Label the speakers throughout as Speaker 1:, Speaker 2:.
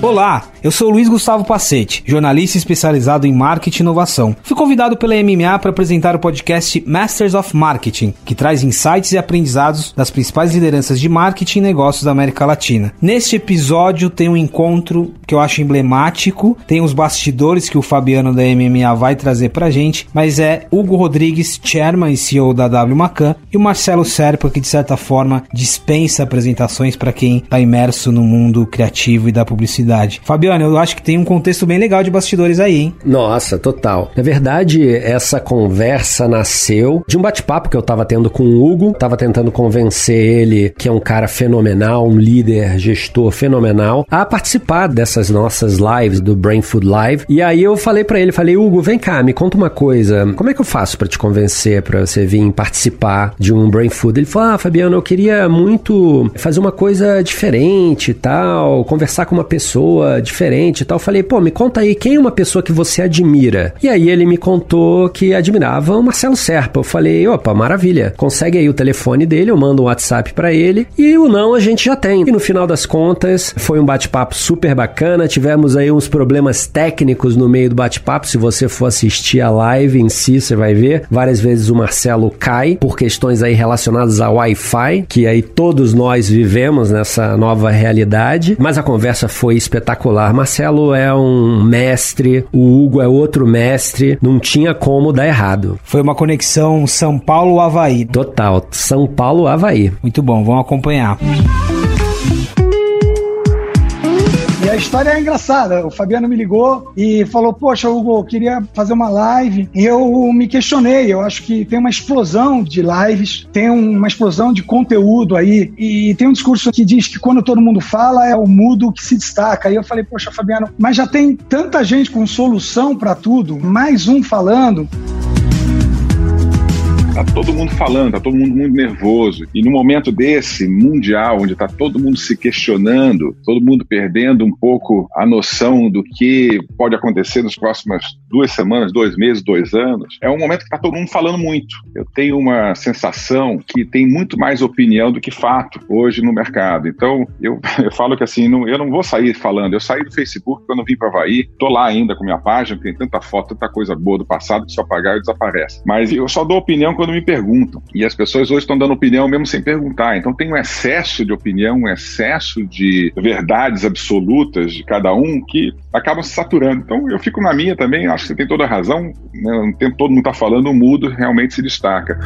Speaker 1: Olá, eu sou Luiz Gustavo Pacete, jornalista especializado em marketing e inovação. Fui convidado pela MMA para apresentar o podcast Masters of Marketing, que traz insights e aprendizados das principais lideranças de marketing e negócios da América Latina. Neste episódio tem um encontro que eu acho emblemático, tem os bastidores que o Fabiano da MMA vai trazer pra gente, mas é Hugo Rodrigues, chairman e CEO da W Macan, e o Marcelo Serpa, que de certa forma dispensa apresentações para quem está imerso no mundo criativo e da publicidade verdade. Fabiano, eu acho que tem um contexto bem legal de bastidores aí, hein?
Speaker 2: Nossa, total. Na verdade, essa conversa nasceu de um bate-papo que eu tava tendo com o Hugo. Tava tentando convencer ele, que é um cara fenomenal, um líder, gestor fenomenal, a participar dessas nossas lives, do Brain Food Live. E aí eu falei para ele, falei, Hugo, vem cá, me conta uma coisa. Como é que eu faço para te convencer, para você vir participar de um Brain Food? Ele falou, ah, Fabiano, eu queria muito fazer uma coisa diferente e tal, conversar com uma pessoa pessoa diferente e tal. Falei, pô, me conta aí, quem é uma pessoa que você admira? E aí ele me contou que admirava o Marcelo Serpa. Eu falei, opa, maravilha. Consegue aí o telefone dele, eu mando um WhatsApp para ele e o não a gente já tem. E no final das contas, foi um bate-papo super bacana. Tivemos aí uns problemas técnicos no meio do bate-papo. Se você for assistir a live em si, você vai ver. Várias vezes o Marcelo cai por questões aí relacionadas ao Wi-Fi, que aí todos nós vivemos nessa nova realidade. Mas a conversa foi espetacular. Marcelo é um mestre, o Hugo é outro mestre, não tinha como dar errado.
Speaker 1: Foi uma conexão São Paulo-Havaí.
Speaker 2: Total, São Paulo-Havaí.
Speaker 1: Muito bom, vamos acompanhar.
Speaker 3: E a história é engraçada. O Fabiano me ligou e falou: Poxa, Hugo, eu queria fazer uma live. E eu me questionei. Eu acho que tem uma explosão de lives, tem uma explosão de conteúdo aí. E tem um discurso que diz que quando todo mundo fala, é o mudo que se destaca. E eu falei: Poxa, Fabiano, mas já tem tanta gente com solução para tudo, mais um falando.
Speaker 4: Tá todo mundo falando, tá todo mundo muito nervoso. E no momento desse mundial, onde tá todo mundo se questionando, todo mundo perdendo um pouco a noção do que pode acontecer nas próximas duas semanas, dois meses, dois anos, é um momento que tá todo mundo falando muito. Eu tenho uma sensação que tem muito mais opinião do que fato hoje no mercado. Então, eu, eu falo que assim, não, eu não vou sair falando. Eu saí do Facebook quando vim para Havaí, tô lá ainda com minha página, tem tanta foto, tanta coisa boa do passado que se apagar e desaparece. Mas eu só dou opinião quando me perguntam. E as pessoas hoje estão dando opinião mesmo sem perguntar. Então tem um excesso de opinião, um excesso de verdades absolutas de cada um que acabam se saturando. Então eu fico na minha também, acho que você tem toda a razão. Né? tempo todo mundo está falando, o mudo realmente se destaca.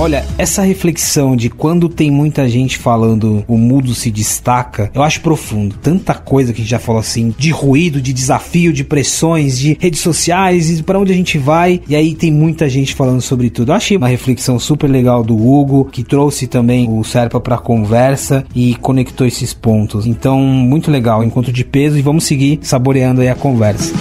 Speaker 1: Olha, essa reflexão de quando tem muita gente falando o mudo se destaca, eu acho profundo. Tanta coisa que a gente já falou assim, de ruído, de desafio, de pressões, de redes sociais e para onde a gente vai. E aí tem muita gente falando sobre tudo. Eu achei uma reflexão super legal do Hugo, que trouxe também o Serpa para conversa e conectou esses pontos. Então, muito legal, encontro de peso e vamos seguir saboreando aí a conversa.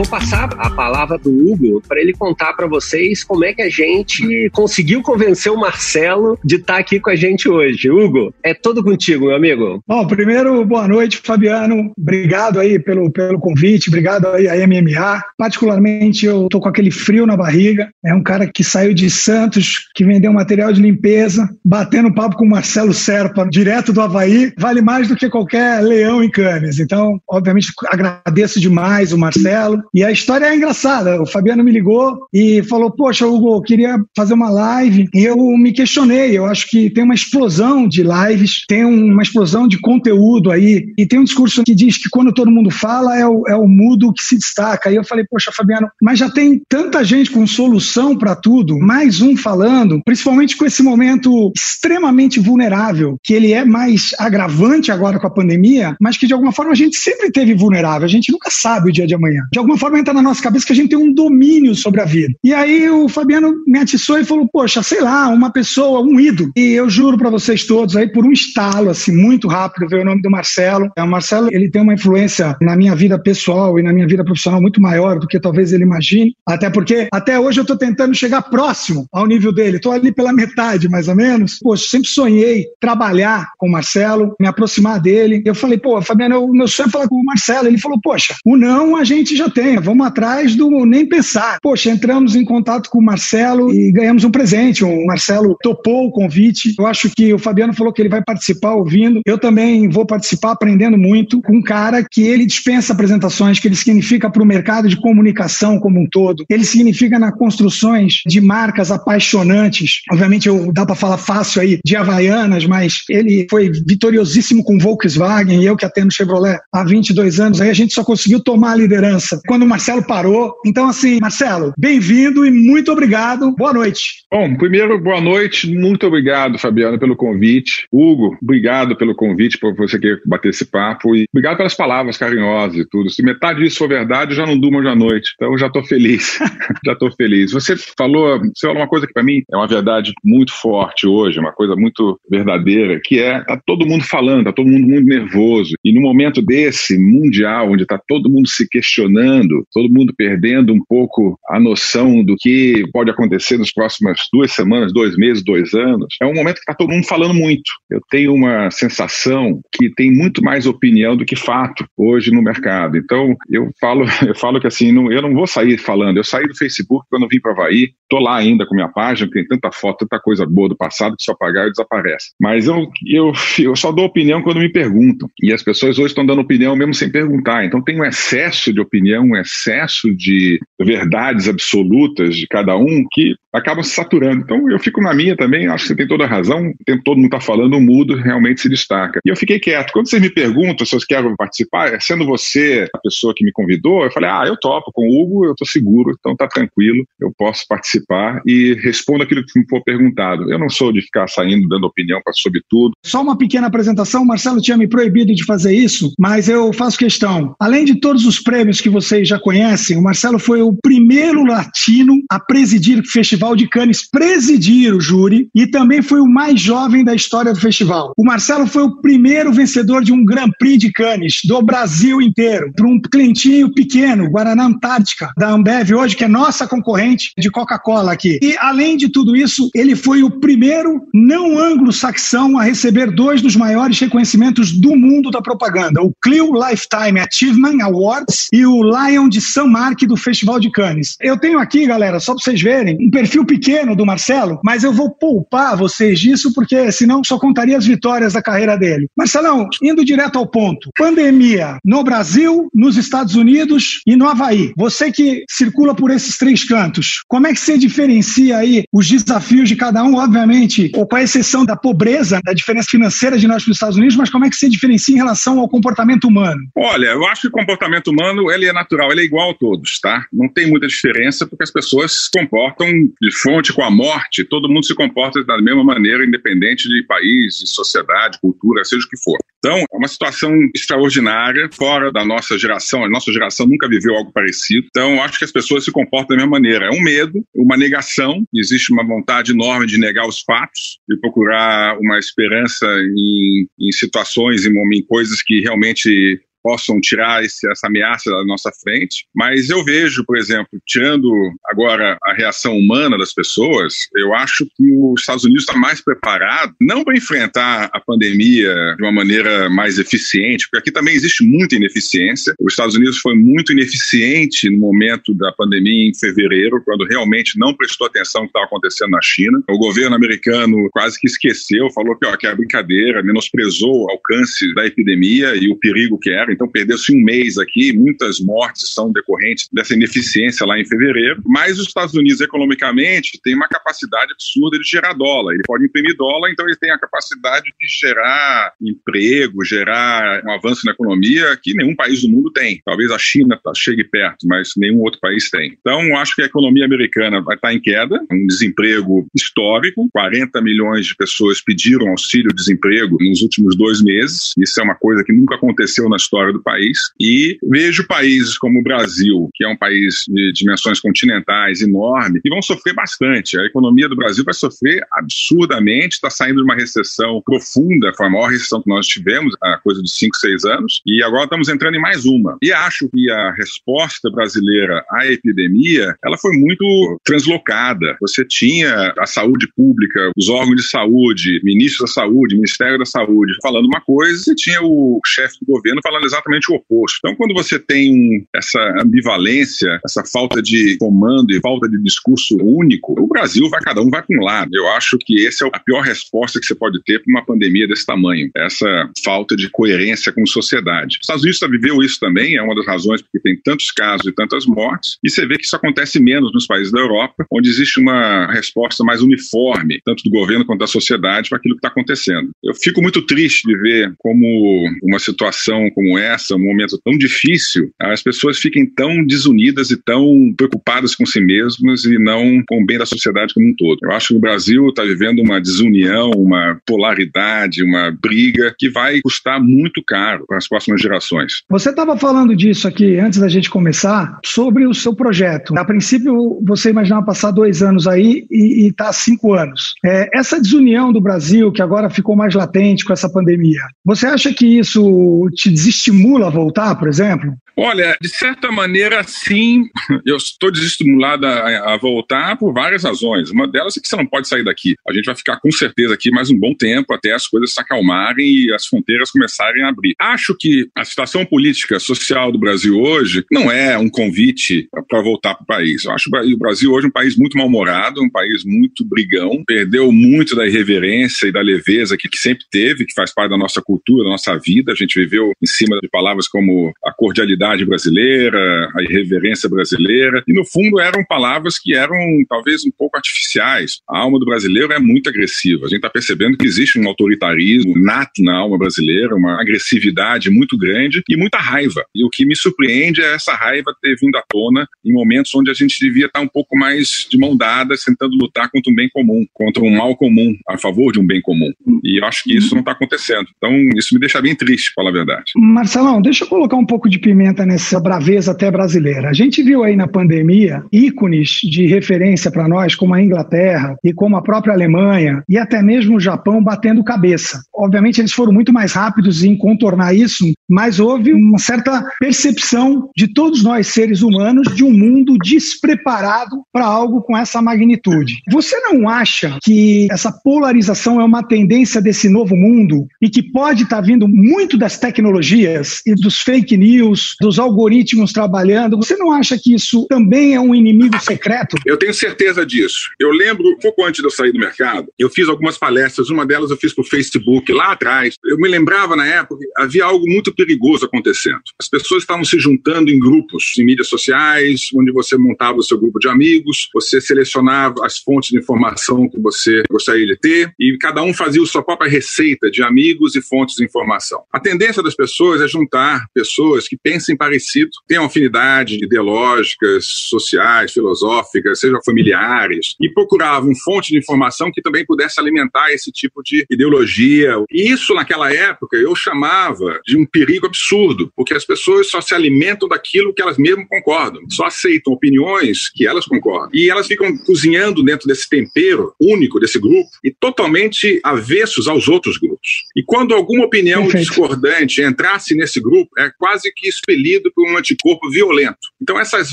Speaker 2: Vou passar a palavra do Hugo para ele contar para vocês como é que a gente conseguiu convencer o Marcelo de estar tá aqui com a gente hoje. Hugo, é todo contigo, meu amigo.
Speaker 3: Bom, primeiro, boa noite, Fabiano. Obrigado aí pelo, pelo convite, obrigado aí a MMA. Particularmente, eu tô com aquele frio na barriga. É um cara que saiu de Santos, que vendeu material de limpeza, batendo papo com o Marcelo Serpa, direto do Havaí, vale mais do que qualquer leão em Cannes. Então, obviamente, agradeço demais o Marcelo. E a história é engraçada. O Fabiano me ligou e falou: Poxa, Hugo, eu queria fazer uma live. E eu me questionei. Eu acho que tem uma explosão de lives, tem uma explosão de conteúdo aí. E tem um discurso que diz que quando todo mundo fala, é o, é o mudo que se destaca. E eu falei: Poxa, Fabiano, mas já tem tanta gente com solução para tudo, mais um falando, principalmente com esse momento extremamente vulnerável, que ele é mais agravante agora com a pandemia, mas que de alguma forma a gente sempre teve vulnerável. A gente nunca sabe o dia de amanhã. De alguma forma entra na nossa cabeça que a gente tem um domínio sobre a vida. E aí o Fabiano me atiçou e falou: Poxa, sei lá, uma pessoa, um ídolo. E eu juro para vocês todos, aí por um estalo, assim, muito rápido, veio o nome do Marcelo. É, o Marcelo, ele tem uma influência na minha vida pessoal e na minha vida profissional muito maior do que talvez ele imagine. Até porque, até hoje, eu estou tentando chegar próximo ao nível dele. Estou ali pela metade, mais ou menos. Poxa, sempre sonhei trabalhar com o Marcelo, me aproximar dele. Eu falei, pô, Fabiano, o meu sonho é falar com o Marcelo. Ele falou, poxa, o não a gente já tem, vamos atrás do nem pensar. Poxa, entramos em contato com o Marcelo e ganhamos um presente. O Marcelo topou o convite. Eu acho que o Fabiano falou que ele vai participar ouvindo. Eu também vou participar aprendendo muito com um cara que ele dispensa apresentações, que ele significa para o mercado de comunicação como um todo. Ele significa nas construções de marcas apaixonantes. Obviamente, eu, dá para falar fácil aí de Havaianas, mas ele foi vitoriosíssimo com Volkswagen e eu que atendo Chevrolet há 22 anos. Aí a gente só conseguiu tomar a liderança quando o Marcelo parou. Então, assim, Marcelo, bem-vindo e muito obrigado. Boa noite.
Speaker 4: Bom, primeiro, boa noite. Muito obrigado, Fabiano, pelo convite. Hugo, obrigado pelo convite, por você querer bater esse papo. E obrigado pelas palavras carinhosas e tudo. Se metade disso for verdade, eu já não durmo hoje à noite. Então, já estou feliz. já estou feliz. Você falou, você falou uma coisa que para mim é uma verdade muito forte hoje, uma coisa muito verdadeira, que é tá todo mundo falando, tá todo mundo muito nervoso. E no momento desse mundial, onde tá todo mundo se questionando, todo mundo perdendo um pouco a noção do que pode acontecer nas próximas duas semanas, dois meses, dois anos, é um momento que tá todo mundo falando muito. Eu tenho uma sensação que tem muito mais opinião do que fato hoje no mercado. Então, eu falo, eu falo que assim, não, eu não vou sair falando. Eu saí do Facebook quando vim para Havaí, tô lá ainda com minha página, tem tanta foto, tanta coisa boa do passado que se eu apagar eu desaparece. Mas eu, eu, eu só dou opinião quando me perguntam. E as pessoas hoje estão dando opinião mesmo sem perguntar. Então tem um excesso de opinião, um excesso de verdades absolutas de cada um que acabam se saturando. Então eu fico na minha também, acho que você tem toda a razão, o tempo todo mundo está falando, o mudo realmente se destaca. E eu fiquei quieto. Quando vocês me perguntam se eu quero participar, sendo você a pessoa que me convidou, eu falei, ah, eu topo, com o Hugo eu estou seguro, então tá tranquilo, eu posso participar e respondo aquilo que me for perguntado. Eu não sou de ficar saindo dando opinião sobre tudo.
Speaker 3: Só uma pequena apresentação, Marcelo tinha me proibido de fazer isso, mas eu faço questão. Além de todos os prêmios que vocês já conhecem, o Marcelo foi o primeiro latino a presidir o Festival de Cannes, presidir o júri, e também foi o mais jovem da história do festival. O Marcelo foi o primeiro vencedor de um Grand Prix de Cannes do Brasil inteiro, para um clientinho pequeno, Guaraná Antártica, da Ambev hoje, que é nossa concorrente de Coca-Cola aqui. E além de tudo isso, ele foi o primeiro não anglo-saxão a receber dois dos maiores reconhecimentos do mundo da propaganda, o Clio Lifetime Achievement Awards e o Lion de San Mark do Festival de Cannes. Eu tenho aqui, galera, só para vocês verem, um perfil pequeno do Marcelo, mas eu vou poupar vocês disso porque senão só contaria as vitórias da carreira dele. Marcelão, indo direto ao ponto. Pandemia no Brasil, nos Estados Unidos e no Havaí. Você que circula por esses três cantos, como é que você diferencia aí os desafios de cada um, obviamente, ou com a exceção da pobreza, da diferença financeira de nós para os Estados Unidos, mas como é que você diferencia em relação ao comportamento humano?
Speaker 4: Olha, eu acho que o comportamento humano ele é natural, ele é igual a todos, tá? Não tem muita diferença porque as pessoas se comportam de fonte com a morte, todo mundo se comporta da mesma maneira, independente de país, de sociedade, cultura, seja o que for. Então, é uma situação extraordinária, fora da nossa geração. A nossa geração nunca viveu algo parecido. Então, acho que as pessoas se comportam da mesma maneira. É um medo, uma negação, existe uma vontade enorme de negar os fatos, de procurar uma esperança em, em situações, em, em coisas que realmente possam tirar esse, essa ameaça da nossa frente. Mas eu vejo, por exemplo, tirando agora a reação humana das pessoas, eu acho que os Estados Unidos está mais preparado, não para enfrentar a pandemia de uma maneira mais eficiente, porque aqui também existe muita ineficiência. Os Estados Unidos foi muito ineficiente no momento da pandemia em fevereiro, quando realmente não prestou atenção no que estava acontecendo na China. O governo americano quase que esqueceu, falou que, ó, que é brincadeira, menosprezou o alcance da epidemia e o perigo que era então perdeu-se um mês aqui, muitas mortes são decorrentes dessa ineficiência lá em fevereiro, mas os Estados Unidos, economicamente, tem uma capacidade absurda de gerar dólar. Ele pode imprimir dólar, então ele tem a capacidade de gerar emprego, gerar um avanço na economia que nenhum país do mundo tem. Talvez a China tá, chegue perto, mas nenhum outro país tem. Então, acho que a economia americana vai estar em queda, um desemprego histórico, 40 milhões de pessoas pediram auxílio-desemprego nos últimos dois meses. Isso é uma coisa que nunca aconteceu na história do país e vejo países como o Brasil, que é um país de dimensões continentais enorme, que vão sofrer bastante. A economia do Brasil vai sofrer absurdamente, está saindo de uma recessão profunda, foi a maior recessão que nós tivemos há coisa de 5, 6 anos, e agora estamos entrando em mais uma. E acho que a resposta brasileira à epidemia, ela foi muito translocada. Você tinha a saúde pública, os órgãos de saúde, ministro da saúde, Ministério da Saúde falando uma coisa, e tinha o chefe do governo falando exatamente o oposto. Então, quando você tem essa ambivalência, essa falta de comando e falta de discurso único, o Brasil vai, cada um vai para um lado. Eu acho que essa é a pior resposta que você pode ter para uma pandemia desse tamanho, essa falta de coerência com sociedade. Os Estados Unidos viveu isso também, é uma das razões porque tem tantos casos e tantas mortes, e você vê que isso acontece menos nos países da Europa, onde existe uma resposta mais uniforme, tanto do governo quanto da sociedade, para aquilo que está acontecendo. Eu fico muito triste de ver como uma situação como essa, um momento tão difícil, as pessoas fiquem tão desunidas e tão preocupadas com si mesmas e não com o bem da sociedade como um todo. Eu acho que o Brasil está vivendo uma desunião, uma polaridade, uma briga que vai custar muito caro para as próximas gerações.
Speaker 3: Você estava falando disso aqui antes da gente começar, sobre o seu projeto. A princípio, você imaginava passar dois anos aí e está cinco anos. É, essa desunião do Brasil, que agora ficou mais latente com essa pandemia, você acha que isso te desestimula a voltar, por exemplo?
Speaker 4: Olha, de certa maneira, sim. Eu estou desestimulado a, a, voltar por várias razões. Uma delas é que você não pode sair daqui. A gente vai ficar com certeza aqui mais um bom tempo até as coisas se acalmarem e as fronteiras começarem a abrir. Acho que a situação política social do Brasil hoje não é um convite para voltar para o país. Eu acho o Brasil hoje um país muito mal-humorado, um país muito brigão, perdeu muito da irreverência e da leveza que, que sempre teve, que faz parte da nossa cultura, da nossa vida. A gente viveu em cima de palavras como a cordialidade brasileira, a irreverência brasileira, e no fundo eram palavras que eram talvez um pouco artificiais. A alma do brasileiro é muito agressiva. A gente está percebendo que existe um autoritarismo nato na alma brasileira, uma agressividade muito grande e muita raiva. E o que me surpreende é essa raiva ter vindo à tona em momentos onde a gente devia estar um pouco mais de mão dada, tentando lutar contra um bem comum, contra um mal comum, a favor de um bem comum. E eu acho que isso não está acontecendo. Então, isso me deixa bem triste, para falar a verdade.
Speaker 3: Marcelão, deixa eu colocar um pouco de pimenta nessa braveza até brasileira. A gente viu aí na pandemia ícones de referência para nós, como a Inglaterra e como a própria Alemanha e até mesmo o Japão batendo cabeça. Obviamente, eles foram muito mais rápidos em contornar isso, mas houve uma certa percepção de todos nós, seres humanos, de um mundo despreparado para algo com essa magnitude. Você não acha que essa polarização é uma tendência desse novo mundo e que pode estar tá vindo muito das tecnologias e dos fake news, dos algoritmos trabalhando? Você não acha que isso também é um inimigo secreto?
Speaker 4: Eu tenho certeza disso. Eu lembro, um pouco antes de eu sair do mercado, eu fiz algumas palestras, uma delas eu fiz para o Facebook lá atrás. Eu me lembrava na época havia algo muito perigoso acontecendo. As pessoas estavam se juntando em grupos, em mídias sociais, onde você montava o seu grupo de amigos, você selecionava as fontes de informação que você gostaria de ter e cada um fazia a sua própria receita de amigos e fontes de informação. A tendência das pessoas é juntar pessoas que pensem parecido, tenham afinidade ideológicas, sociais, filosóficas, sejam familiares, e procuravam fonte de informação que também pudesse alimentar esse tipo de ideologia. E isso, naquela época, eu chamava de um perigo absurdo, porque as pessoas só se alimentam daquilo que elas mesmas concordam, só aceitam opiniões que elas concordam. E elas ficam cozinhando dentro desse tempero único desse grupo e totalmente avessos aos outros grupos. E quando alguma opinião Perfeito. discordante entrasse nesse grupo, é quase que expelido por um anticorpo violento. Então, essas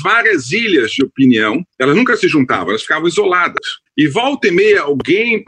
Speaker 4: várias ilhas de opinião, elas nunca se juntavam, elas ficavam isoladas. E volta e meia alguém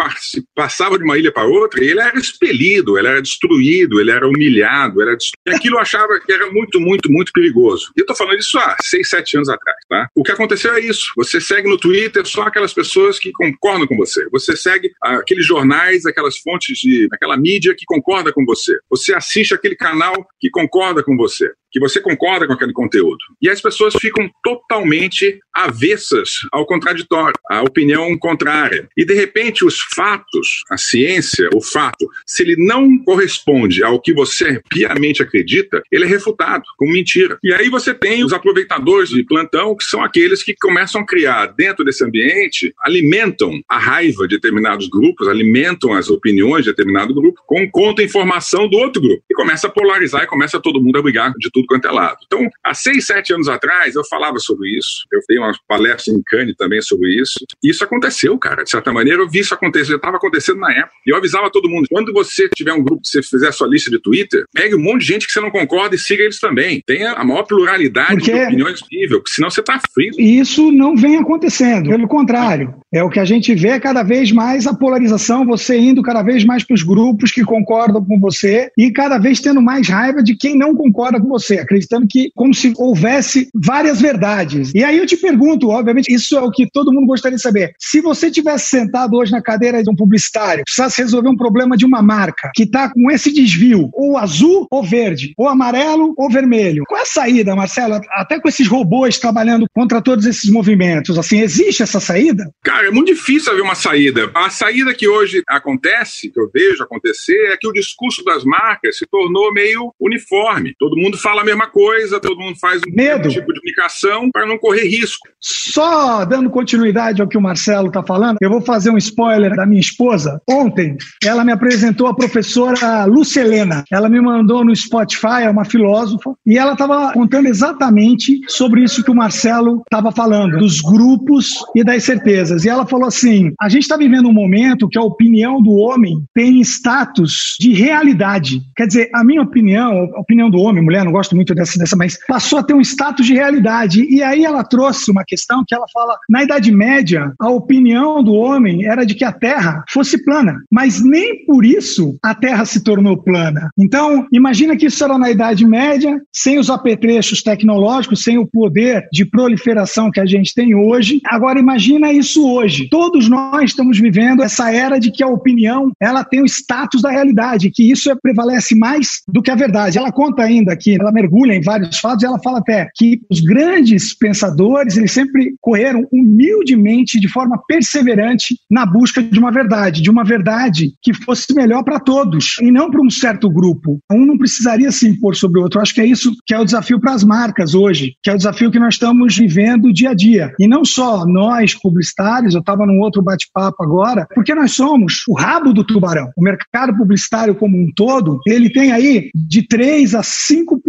Speaker 4: passava de uma ilha para outra e ele era expelido, ele era destruído, ele era humilhado, era e aquilo eu achava que era muito, muito, muito perigoso. E eu estou falando isso há seis, sete anos atrás, tá? O que aconteceu é isso. Você segue no Twitter só aquelas pessoas que concordam com você. Você segue aqueles jornais, aquelas fontes de, aquela mídia que concorda com você. Você assiste aquele canal que concorda com você que você concorda com aquele conteúdo. E as pessoas ficam totalmente avessas ao contraditório, à opinião contrária. E de repente os fatos, a ciência, o fato, se ele não corresponde ao que você piamente acredita, ele é refutado como mentira. E aí você tem os aproveitadores de plantão, que são aqueles que começam a criar dentro desse ambiente, alimentam a raiva de determinados grupos, alimentam as opiniões de determinado grupo com contra-informação do outro grupo. E começa a polarizar e começa todo mundo a brigar de tudo quanto é lado. Então, há seis, sete anos atrás, eu falava sobre isso. Eu dei uma palestra em Cannes também sobre isso. E isso aconteceu, cara. De certa maneira, eu vi isso acontecer. Já estava acontecendo na época. E eu avisava todo mundo: quando você tiver um grupo que você fizer a sua lista de Twitter, pegue um monte de gente que você não concorda e siga eles também. Tenha a maior pluralidade Porque... de opiniões possível, porque senão você está frio.
Speaker 3: E isso não vem acontecendo. Pelo contrário, é o que a gente vê cada vez mais a polarização, você indo cada vez mais para os grupos que concordam com você e cada vez tendo mais raiva de quem não concorda com você, acreditando que como se houvesse várias verdades. E aí eu te pergunto, obviamente, isso é o que todo mundo gostaria de saber. Se você tivesse sentado hoje na cadeira de um publicitário, precisasse resolver um problema de uma marca que está com esse desvio, ou azul ou verde, ou amarelo ou vermelho, qual é a saída, Marcelo? Até com esses robôs trabalhando contra todos esses movimentos, assim, existe essa saída?
Speaker 4: Cara, é muito difícil haver uma saída. A saída que hoje acontece, que eu vejo acontecer, é que o discurso das marcas se tornou meio uniforme. Todo mundo fala a mesma coisa, todo mundo faz o
Speaker 3: Medo.
Speaker 4: tipo de comunicação para não correr risco.
Speaker 3: Só dando continuidade ao que o Marcelo está falando, eu vou fazer um spoiler da minha esposa. Ontem, ela me apresentou a professora Lucelena. Ela me mandou no Spotify, é uma filósofa, e ela estava contando exatamente sobre isso que o Marcelo estava falando, dos grupos e das certezas. E ela falou assim: a gente está vivendo um momento que a opinião do homem tem status de realidade. Quer dizer, a minha opinião, a opinião do homem, mulher, não gosto muito dessa, dessa, mas passou a ter um status de realidade. E aí ela trouxe uma questão que ela fala: na Idade Média, a opinião do homem era de que a Terra fosse plana, mas nem por isso a Terra se tornou plana. Então, imagina que isso era na Idade Média, sem os apetrechos tecnológicos, sem o poder de proliferação que a gente tem hoje. Agora, imagina isso hoje. Todos nós estamos vivendo essa era de que a opinião ela tem o status da realidade, que isso é, prevalece mais do que a verdade. Ela conta ainda que ela mergulha em vários fatos e ela fala até que os grandes pensadores eles sempre correram humildemente, de forma perseverante, na busca de uma verdade, de uma verdade que fosse melhor para todos e não para um certo grupo. Um não precisaria se impor sobre o outro. Eu acho que é isso que é o desafio para as marcas hoje, que é o desafio que nós estamos vivendo dia a dia. E não só nós, publicitários, eu estava num outro bate-papo agora, porque nós somos o rabo do tubarão. O mercado publicitário como um todo, ele tem aí de 3 a 5%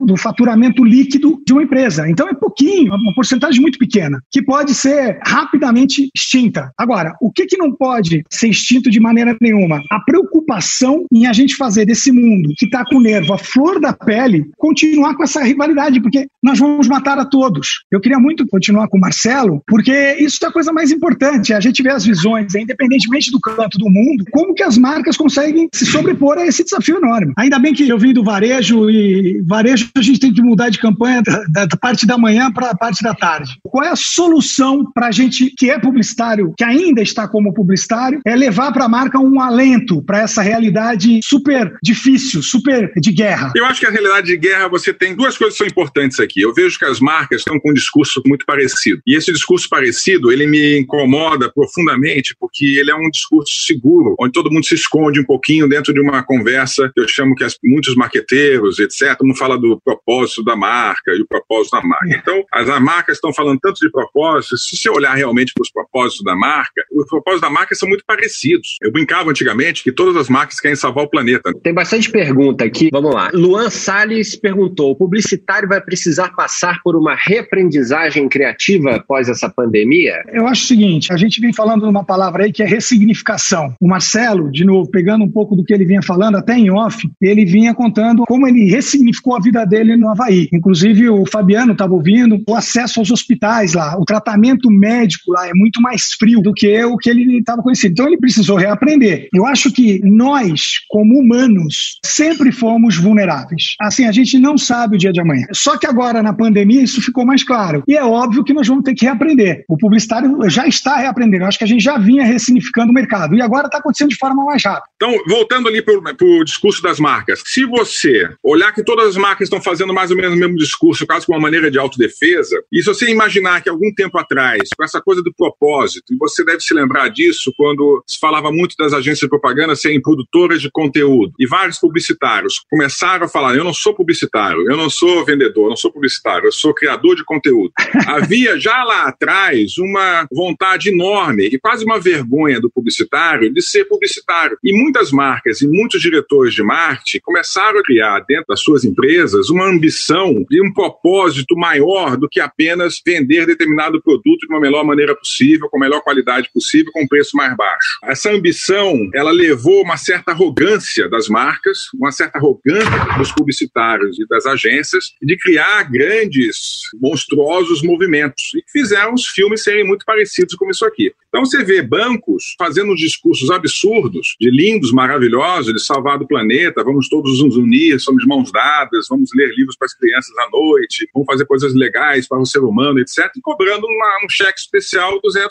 Speaker 3: do faturamento líquido de uma empresa. Então é pouquinho, uma porcentagem muito pequena, que pode ser rapidamente extinta. Agora, o que, que não pode ser extinto de maneira nenhuma? A preocupação em a gente fazer desse mundo que está com o nervo à flor da pele, continuar com essa rivalidade, porque nós vamos matar a todos. Eu queria muito continuar com o Marcelo, porque isso é a coisa mais importante. A gente vê as visões, independentemente do canto do mundo, como que as marcas conseguem se sobrepor a esse desafio enorme. Ainda bem que eu vim do varejo e varejo a gente tem que mudar de campanha da, da parte da manhã para a parte da tarde. Qual é a solução para a gente que é publicitário, que ainda está como publicitário, é levar para a marca um alento para essa realidade super difícil, super de guerra?
Speaker 4: Eu acho que a realidade de guerra você tem duas coisas que são importantes aqui. Eu vejo que as marcas estão com um discurso muito parecido. E esse discurso parecido, ele me incomoda profundamente porque ele é um discurso seguro, onde todo mundo se esconde um pouquinho dentro de uma conversa que eu chamo que as, muitos marqueteiros, etc., não fala do propósito da marca e o propósito da marca. Então, as marcas estão falando tanto de propósito, se você olhar realmente para os propósitos da marca, os propósitos da marca são muito parecidos. Eu brincava antigamente que todas as marcas querem salvar o planeta.
Speaker 2: Tem bastante pergunta aqui. Vamos lá. Luan Salles perguntou: o publicitário vai precisar passar por uma reaprendizagem criativa após essa pandemia?
Speaker 3: Eu acho o seguinte: a gente vem falando numa palavra aí que é ressignificação. O Marcelo, de novo, pegando um pouco do que ele vinha falando, até em off, ele vinha contando como ele ressignificou a vida dele no Havaí. Inclusive, o Fabiano estava ouvindo o acesso aos hospitais lá, o tratamento médico lá é muito mais frio do que o que ele estava conhecendo. Então, ele precisou reaprender. Eu acho que nós, como humanos, sempre fomos vulneráveis. Assim, a gente não sabe o dia de amanhã. Só que agora, na pandemia, isso ficou mais claro. E é óbvio que nós vamos ter que reaprender. O publicitário já está reaprendendo. Eu acho que a gente já vinha ressignificando o mercado. E agora está acontecendo de forma mais rápida.
Speaker 4: Então, voltando ali para o discurso das marcas. Se você olhar que todas as marcas estão fazendo mais ou menos o mesmo discurso, quase com uma maneira de autodefesa, defesa. E se você imaginar que algum tempo atrás, com essa coisa do propósito, e você deve se lembrar disso quando se falava muito das agências de propaganda serem produtoras de conteúdo, e vários publicitários começaram a falar: eu não sou publicitário, eu não sou vendedor, eu não sou publicitário, eu sou criador de conteúdo. Havia já lá atrás uma vontade enorme e quase uma vergonha do publicitário de ser publicitário. E muitas marcas e muitos diretores de marketing começaram a criar dentro das suas empresas uma ambição de um propósito maior do que apenas vender determinado produto de uma melhor maneira possível, com a melhor qualidade possível, com preço mais baixo. Essa ambição, ela levou uma certa arrogância das marcas, uma certa arrogância dos publicitários e das agências de criar grandes, monstruosos movimentos e fizeram os filmes serem muito parecidos com isso aqui. Então você vê bancos fazendo discursos absurdos, de lindos, maravilhosos, de salvar do planeta, vamos todos nos unir, somos mãos dadas, vamos ler livros para as crianças à noite, vamos fazer coisas legais para o ser humano, etc., e cobrando uma, um cheque especial 200%.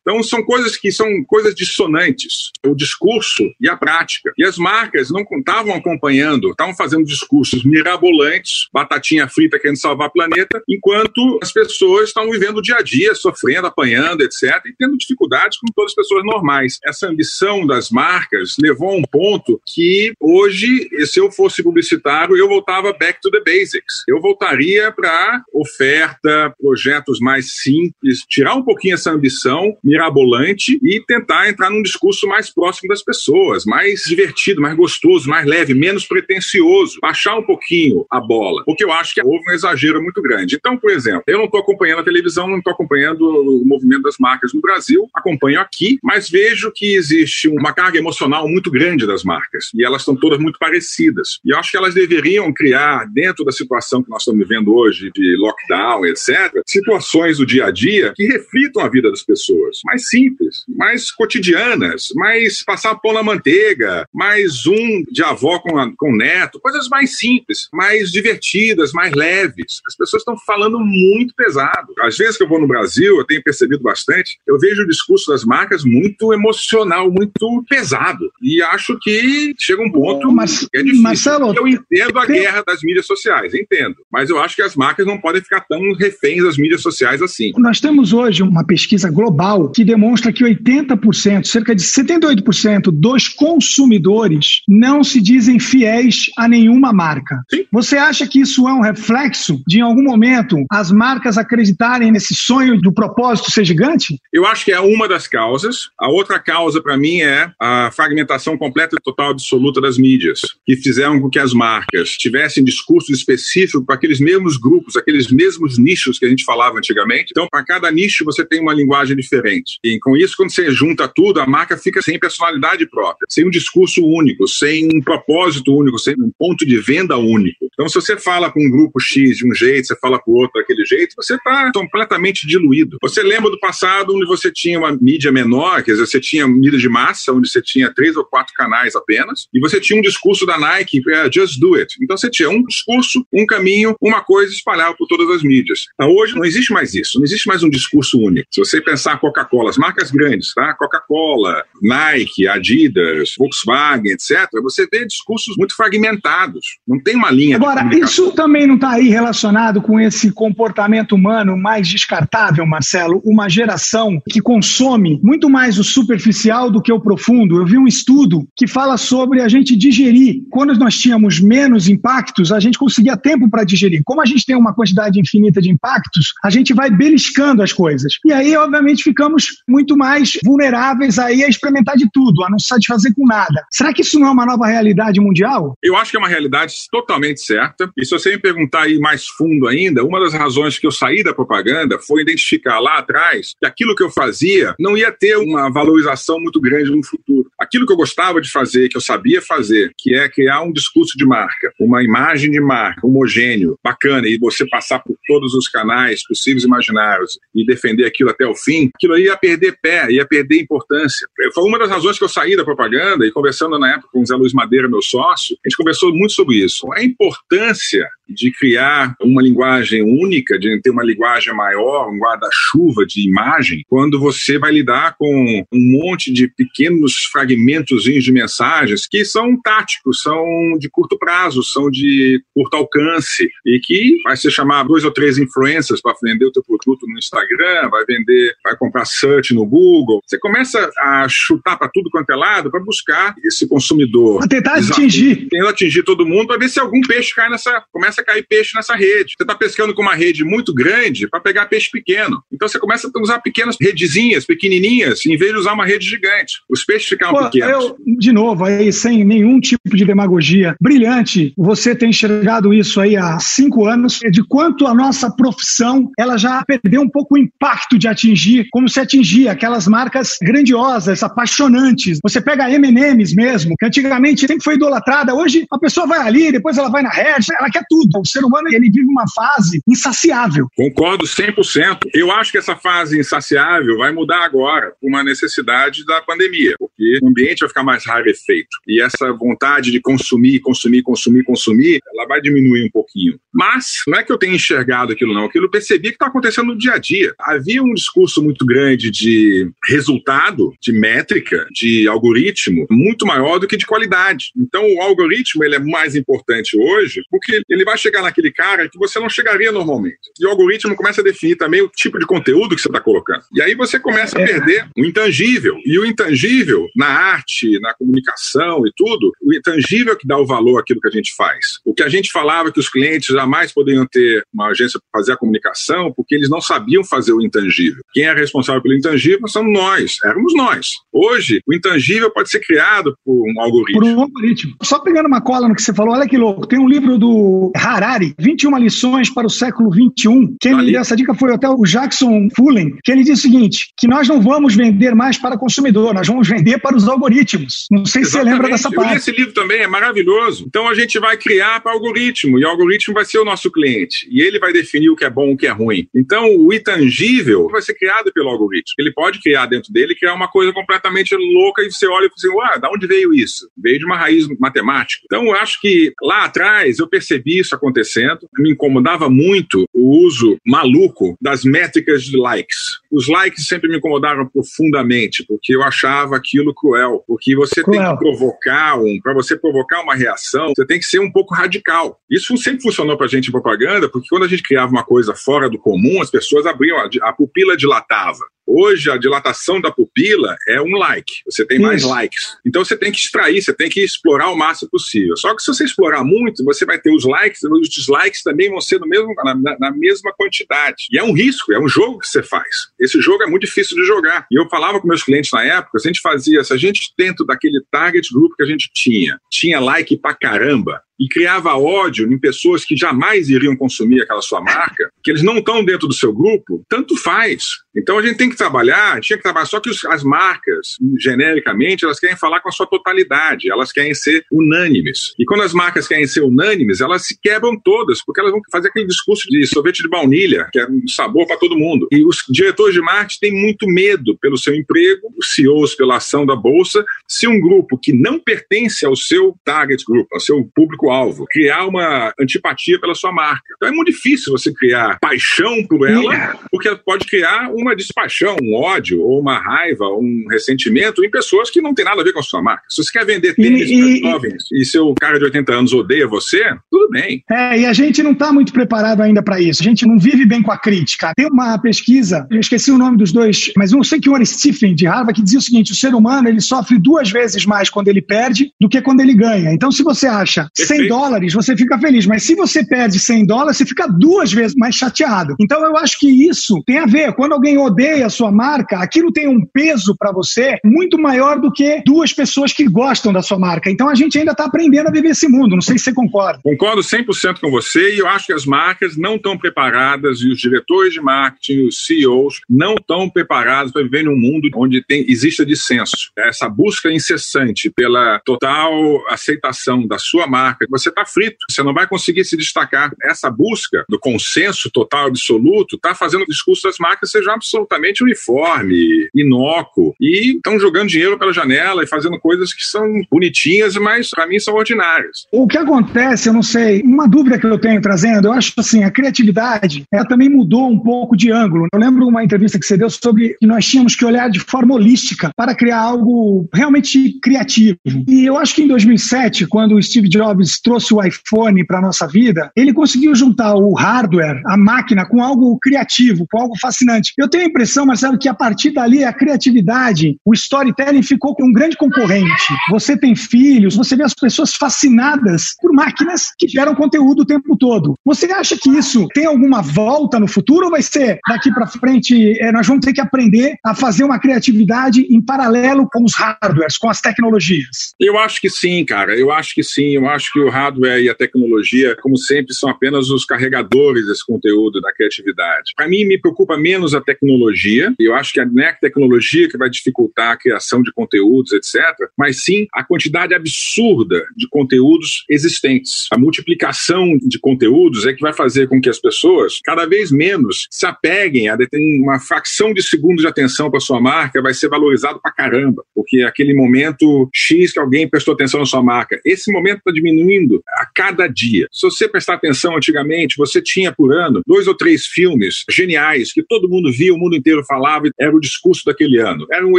Speaker 4: Então são coisas que são coisas dissonantes, o discurso e a prática. E as marcas não estavam acompanhando, estavam fazendo discursos mirabolantes, batatinha frita querendo salvar o planeta, enquanto as pessoas estão vivendo o dia a dia, sofrendo, apanhando, etc., e tendo dificuldades como todas as pessoas normais. Essa ambição das marcas levou a um ponto que hoje, se eu fosse publicitário, eu voltava back to the basics. Eu voltaria para oferta, projetos mais simples, tirar um pouquinho essa ambição mirabolante e tentar entrar num discurso mais próximo das pessoas, mais divertido, mais gostoso, mais leve, menos pretencioso, baixar um pouquinho a bola, porque eu acho que houve um exagero muito grande. Então, por exemplo, eu não estou acompanhando a televisão, não estou acompanhando o movimento das marcas no Brasil, acompanho aqui, mas vejo que existe uma carga emocional muito grande das marcas e elas estão todas muito parecidas. E eu acho que elas deveriam criar, dentro da situação que nós estamos vivendo hoje, de lockdown, etc., situações do dia a dia que reflitam a vida das pessoas, mais simples, mais cotidianas, mais passar pão na manteiga, mais um de avó com, a, com neto, coisas mais simples, mais divertidas, mais leves. As pessoas estão falando muito pesado. Às vezes que eu vou no Brasil, eu tenho percebido bastante, eu vejo o discurso das marcas muito emocional, muito pesado. E acho que chega um ponto Mas, que é difícil. Marcelo, eu entendo a tem... guerra das mídias sociais, entendo. Mas eu acho que as marcas não podem ficar tão reféns das mídias sociais assim.
Speaker 3: Nós temos hoje uma pesquisa global que demonstra que 80%, cerca de 78% dos consumidores não se dizem fiéis a nenhuma marca. Sim. Você acha que isso é um reflexo de, em algum momento, as marcas acreditarem nesse sonho do propósito ser gigante?
Speaker 4: Eu acho que é uma das causas. A outra causa, para mim, é a fragmentação completa e total absoluta das mídias, que fizeram com que as marcas tivessem discursos específicos para aqueles mesmos grupos, aqueles mesmos nichos que a gente falava antigamente. Então, para cada nicho, você tem uma linguagem diferente. E com isso, quando você junta tudo, a marca fica sem personalidade própria, sem um discurso único, sem um propósito único, sem um ponto de venda único. Então, se você fala com um grupo X de um jeito, você fala com o outro daquele jeito, você está completamente diluído. Você lembra do passado onde você tinha uma mídia menor, quer dizer, você tinha mídia de massa, onde você tinha três ou quatro canais apenas, e você tinha um discurso da Nike, que é just do it. Então, você tinha um discurso, um caminho, uma coisa espalhada por todas as mídias. Então, hoje não existe mais isso, não existe mais um discurso único. Se você pensar Coca-Cola, as marcas grandes, tá? Coca-Cola, Nike, Adidas, Volkswagen, etc., você vê discursos muito fragmentados. Não tem uma linha.
Speaker 3: Agora, isso também não está aí relacionado com esse comportamento humano mais descartável, Marcelo? Uma geração que consome muito mais o superficial do que o profundo. Eu vi um estudo que fala sobre a gente digerir. Quando nós tínhamos menos impactos, a gente conseguia tempo para digerir. Como a gente tem uma quantidade infinita de impactos, a gente vai beliscando as coisas. E aí, obviamente, ficamos muito mais vulneráveis aí a experimentar de tudo, a não se satisfazer com nada. Será que isso não é uma nova realidade mundial?
Speaker 4: Eu acho que é uma realidade totalmente certa. E se você me perguntar aí mais fundo ainda, uma das razões que eu saí da propaganda foi identificar lá atrás que aquilo que eu fazia não ia ter uma valorização muito grande no futuro. Aquilo que eu gostava de fazer, que eu sabia fazer, que é criar um discurso de marca, uma imagem de marca homogêneo, bacana, e você passar por todos os canais possíveis e imaginários e defender aquilo até o fim, aquilo ia perder pé, ia perder importância. Foi uma das razões que eu saí da propaganda e conversando na época com o Zé Luiz Madeira, meu sócio, a gente conversou muito sobre isso. A importância de criar uma linguagem única, de ter uma linguagem maior, um guarda-chuva de imagem, quando você vai lidar com um monte de pequenos fragmentos de mensagens que são táticos, são de curto prazo, são de curto alcance e que vai se chamar dois ou três influencers para vender o teu produto no Instagram, vai vender, vai comprar search no Google. Você começa a chutar para tudo quanto é lado para buscar esse consumidor.
Speaker 3: Pra tentar atingir.
Speaker 4: Tentando atingir todo mundo para ver se algum peixe cai nessa, começa a cair peixe nessa rede. Você está pescando com uma rede muito grande para pegar peixe pequeno. Então você começa a usar pequenas redezinhas, pequenininhas, em vez de usar uma rede gigante. Os peixes ficam Pô, pequenos.
Speaker 3: Eu, de novo, aí, sem nenhum tipo de demagogia, brilhante, você tem enxergado isso aí há cinco anos, de quanto a nossa profissão ela já perdeu um pouco o impacto de atingir, como se atingia aquelas marcas grandiosas, apaixonantes. Você pega M&M's mesmo, que antigamente sempre foi idolatrada, hoje a pessoa vai ali, depois ela vai na rede, ela quer tudo. O ser humano ele vive uma fase insaciável.
Speaker 4: Concordo 100%. Eu acho que essa fase insaciável vai mudar agora, uma necessidade da pandemia, porque o ambiente vai ficar mais rarefeito. E essa vontade de consumir, consumir, consumir, consumir, ela vai diminuir um pouquinho. Mas não é que eu tenha enxergado aquilo, não. Aquilo eu percebi que está acontecendo no dia a dia. Havia um discurso muito grande de resultado, de métrica, de algoritmo, muito maior do que de qualidade. Então, o algoritmo ele é mais importante hoje porque ele vai chegar naquele cara que você não chegaria normalmente. E o algoritmo começa a definir também o tipo de conteúdo que você está colocando. E aí você começa a perder o intangível. E o intangível, na arte, na comunicação e tudo, o intangível é que dá o valor àquilo que a gente faz. O que a gente falava que os clientes jamais poderiam ter uma agência para fazer a comunicação porque eles não sabiam fazer o intangível. Quem é responsável pelo intangível somos nós, éramos nós. Hoje, o intangível pode ser criado por um algoritmo.
Speaker 3: Por um algoritmo. Só pegando uma cola no que você falou, olha que louco. Tem um livro do Harari, 21 lições para o século 21. Quem me deu essa dica foi até o Jackson Fullen, que ele diz o seguinte, que nós não vamos vender mais para consumidor, nós vamos vender para os algoritmos. Não sei Exatamente. se você lembra dessa parte. Eu li
Speaker 4: esse livro também, é maravilhoso. Então a gente vai criar para algoritmo, e o algoritmo vai ser o nosso cliente. E ele vai definir o que é bom e o que é ruim. Então o intangível vai ser criado pelo algoritmo. Ele pode criar dentro dele, criar uma coisa completamente louca e você olha e fala assim, ué, da onde veio isso? Veio de uma raiz matemática. Então eu acho que lá atrás eu percebi isso acontecendo, me incomodava muito o uso maluco das métricas de likes. Os likes sempre me incomodaram profundamente, porque eu achava aquilo cruel, porque você cruel. tem que provocar um, para você provocar uma reação, você tem que ser um pouco radical. Isso sempre funcionou para a gente em propaganda, porque quando a gente criava uma coisa fora do comum, as pessoas abriam, a, a pupila dilatava. Hoje, a dilatação da pupila é um like. Você tem mais Isso. likes. Então, você tem que extrair, você tem que explorar o máximo possível. Só que se você explorar muito, você vai ter os likes, os dislikes também vão ser no mesmo, na, na, mesma quantidade. E é um risco, é um jogo que você faz. Esse jogo é muito difícil de jogar. E eu falava com meus clientes na época, se a gente fazia, se a gente dentro daquele target group que a gente tinha, tinha like pra caramba, e criava ódio em pessoas que jamais iriam consumir aquela sua marca, que eles não estão dentro do seu grupo, tanto faz. Então a gente tem que trabalhar, tinha que trabalhar, só que os, as marcas, genericamente, elas querem falar com a sua totalidade, elas querem ser unânimes. E quando as marcas querem ser unânimes, elas se quebram todas, porque elas vão fazer aquele discurso de sorvete de baunilha, que é um sabor para todo mundo. E os diretores de marketing têm muito medo pelo seu emprego, os CEOs pela ação da bolsa, se um grupo que não pertence ao seu target group, ao seu público-alvo, criar uma antipatia pela sua marca. Então é muito difícil você criar paixão por ela, porque pode criar um uma despaixão, um ódio, ou uma raiva, um ressentimento em pessoas que não tem nada a ver com a sua marca. Se você quer vender tênis para jovens e seu cara de 80 anos odeia você, tudo bem.
Speaker 3: É, e a gente não está muito preparado ainda para isso. A gente não vive bem com a crítica. Tem uma pesquisa, eu esqueci o nome dos dois, mas eu sei que o Stephen de Harvard que dizia o seguinte: o ser humano ele sofre duas vezes mais quando ele perde do que quando ele ganha. Então, se você acha. 100 dólares, você fica feliz, mas se você perde 100 dólares, você fica duas vezes mais chateado. Então, eu acho que isso tem a ver. Quando alguém odeia a sua marca, aquilo tem um peso para você muito maior do que duas pessoas que gostam da sua marca. Então a gente ainda está aprendendo a viver esse mundo. Não sei se você concorda.
Speaker 4: Concordo 100% com você e eu acho que as marcas não estão preparadas e os diretores de marketing, os CEOs, não estão preparados para viver num mundo onde tem, exista dissenso. Essa busca incessante pela total aceitação da sua marca, você está frito, você não vai conseguir se destacar. Essa busca do consenso total absoluto está fazendo o discurso das marcas seja absolutamente uniforme, inócuo, e estão jogando dinheiro pela janela e fazendo coisas que são bonitinhas, mas para mim são ordinárias.
Speaker 3: O que acontece, eu não sei uma dúvida que eu tenho trazendo, eu acho assim, a criatividade, ela também mudou um pouco de ângulo. Eu lembro uma entrevista que você deu sobre que nós tínhamos que olhar de forma holística para criar algo realmente criativo. E eu acho que em 2007, quando o Steve Jobs trouxe o iPhone para nossa vida, ele conseguiu juntar o hardware, a máquina, com algo criativo, com algo fascinante. Eu tenho a impressão, Marcelo, que a partir dali a criatividade, o storytelling ficou com um grande concorrente. Você tem filhos, você vê as pessoas fascinadas por máquinas que geram conteúdo o tempo todo. Você acha que isso tem alguma volta no futuro ou vai ser daqui para frente, é, nós vamos ter que aprender a fazer uma criatividade em paralelo com os hardwares, com as tecnologias?
Speaker 4: Eu acho que sim, cara. Eu acho que sim. Eu acho que o hardware e a tecnologia, como sempre, são apenas os carregadores desse conteúdo, da criatividade. Para mim, me preocupa menos a tecnologia. Eu acho que não é a tecnologia que vai dificultar a criação de conteúdos, etc., mas sim a quantidade absurda de conteúdos existentes. A multiplicação de conteúdos é que vai fazer com que as pessoas cada vez menos se apeguem a uma fração de segundo de atenção para sua marca, vai ser valorizado para caramba, porque aquele momento X que alguém prestou atenção na sua marca, esse momento está diminuindo a cada dia. Se você prestar atenção antigamente, você tinha por ano dois ou três filmes geniais que todo mundo via, o mundo inteiro falava, era o discurso daquele ano. Era um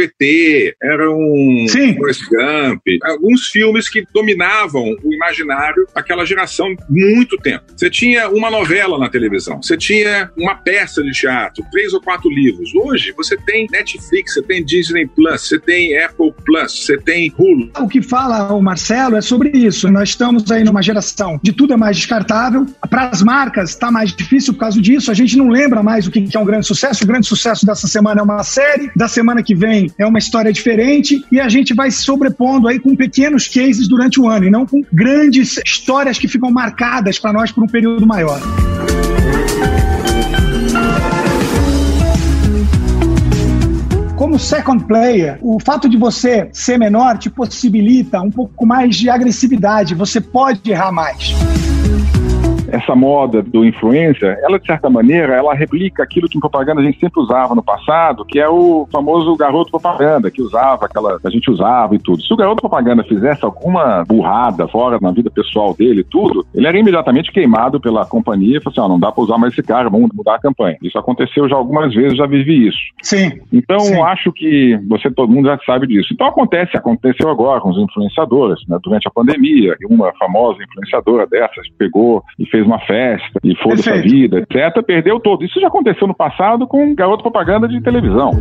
Speaker 4: ET, era um
Speaker 3: Sim.
Speaker 4: Forrest Gump, alguns filmes que dominavam o imaginário daquela geração muito tempo. Você tinha uma novela na televisão, você tinha uma peça de teatro, três ou quatro livros. Hoje você tem Netflix, você tem Disney Plus, você tem Apple Plus, você tem Hulu.
Speaker 3: O que fala o Marcelo é sobre isso. Nós estamos aí numa geração de tudo é mais descartável. Para as marcas está mais difícil por causa disso. A gente não lembra mais o que é um grande sucesso. O grande sucesso dessa semana é uma série, da semana que vem é uma história diferente e a gente vai se sobrepondo aí com pequenos cases durante o ano e não com grandes histórias que ficam marcadas para nós por um período maior. Como second player, o fato de você ser menor te possibilita um pouco mais de agressividade, você pode errar mais
Speaker 4: essa moda do influencer, ela de certa maneira, ela replica aquilo que em propaganda a gente sempre usava no passado, que é o famoso garoto propaganda, que usava aquela, a gente usava e tudo. Se o garoto propaganda fizesse alguma burrada fora na vida pessoal dele e tudo, ele era imediatamente queimado pela companhia e falou assim, oh, não dá para usar mais esse cara, vamos mudar a campanha. Isso aconteceu já algumas vezes, já vivi isso.
Speaker 3: Sim.
Speaker 4: Então,
Speaker 3: Sim.
Speaker 4: acho que você, todo mundo já sabe disso. Então acontece, aconteceu agora com os influenciadores, né? durante a pandemia, uma famosa influenciadora dessas pegou e fez uma festa e foda-se a vida, etc., perdeu todo. Isso já aconteceu no passado com garoto propaganda de televisão.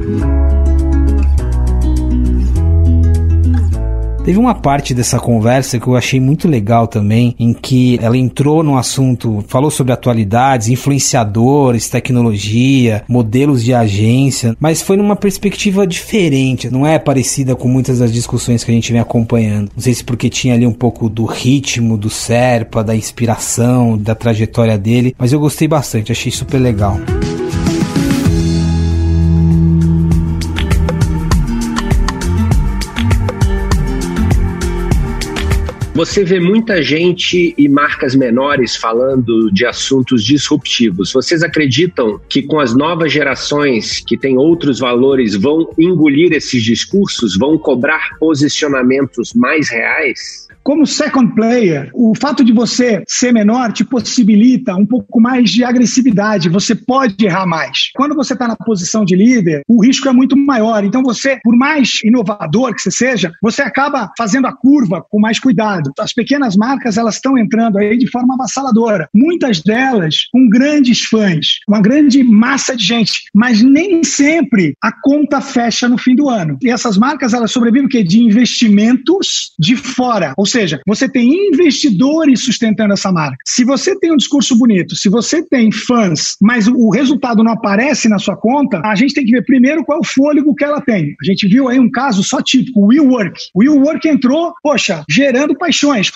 Speaker 1: Teve uma parte dessa conversa que eu achei muito legal também, em que ela entrou no assunto, falou sobre atualidades, influenciadores, tecnologia, modelos de agência, mas foi numa perspectiva diferente, não é parecida com muitas das discussões que a gente vem acompanhando. Não sei se porque tinha ali um pouco do ritmo, do Serpa, da inspiração, da trajetória dele, mas eu gostei bastante, achei super legal.
Speaker 2: Você vê muita gente e marcas menores falando de assuntos disruptivos. Vocês acreditam que com as novas gerações que têm outros valores vão engolir esses discursos, vão cobrar posicionamentos mais reais?
Speaker 3: Como second player, o fato de você ser menor te possibilita um pouco mais de agressividade, você pode errar mais. Quando você está na posição de líder, o risco é muito maior. Então, você, por mais inovador que você seja, você acaba fazendo a curva com mais cuidado. As pequenas marcas, elas estão entrando aí de forma avassaladora. Muitas delas com grandes fãs, uma grande massa de gente, mas nem sempre a conta fecha no fim do ano. E essas marcas, elas sobrevivem o quê? De investimentos de fora. Ou seja, você tem investidores sustentando essa marca. Se você tem um discurso bonito, se você tem fãs, mas o resultado não aparece na sua conta, a gente tem que ver primeiro qual é o fôlego que ela tem. A gente viu aí um caso só típico, o WeWork. O WeWork entrou, poxa, gerando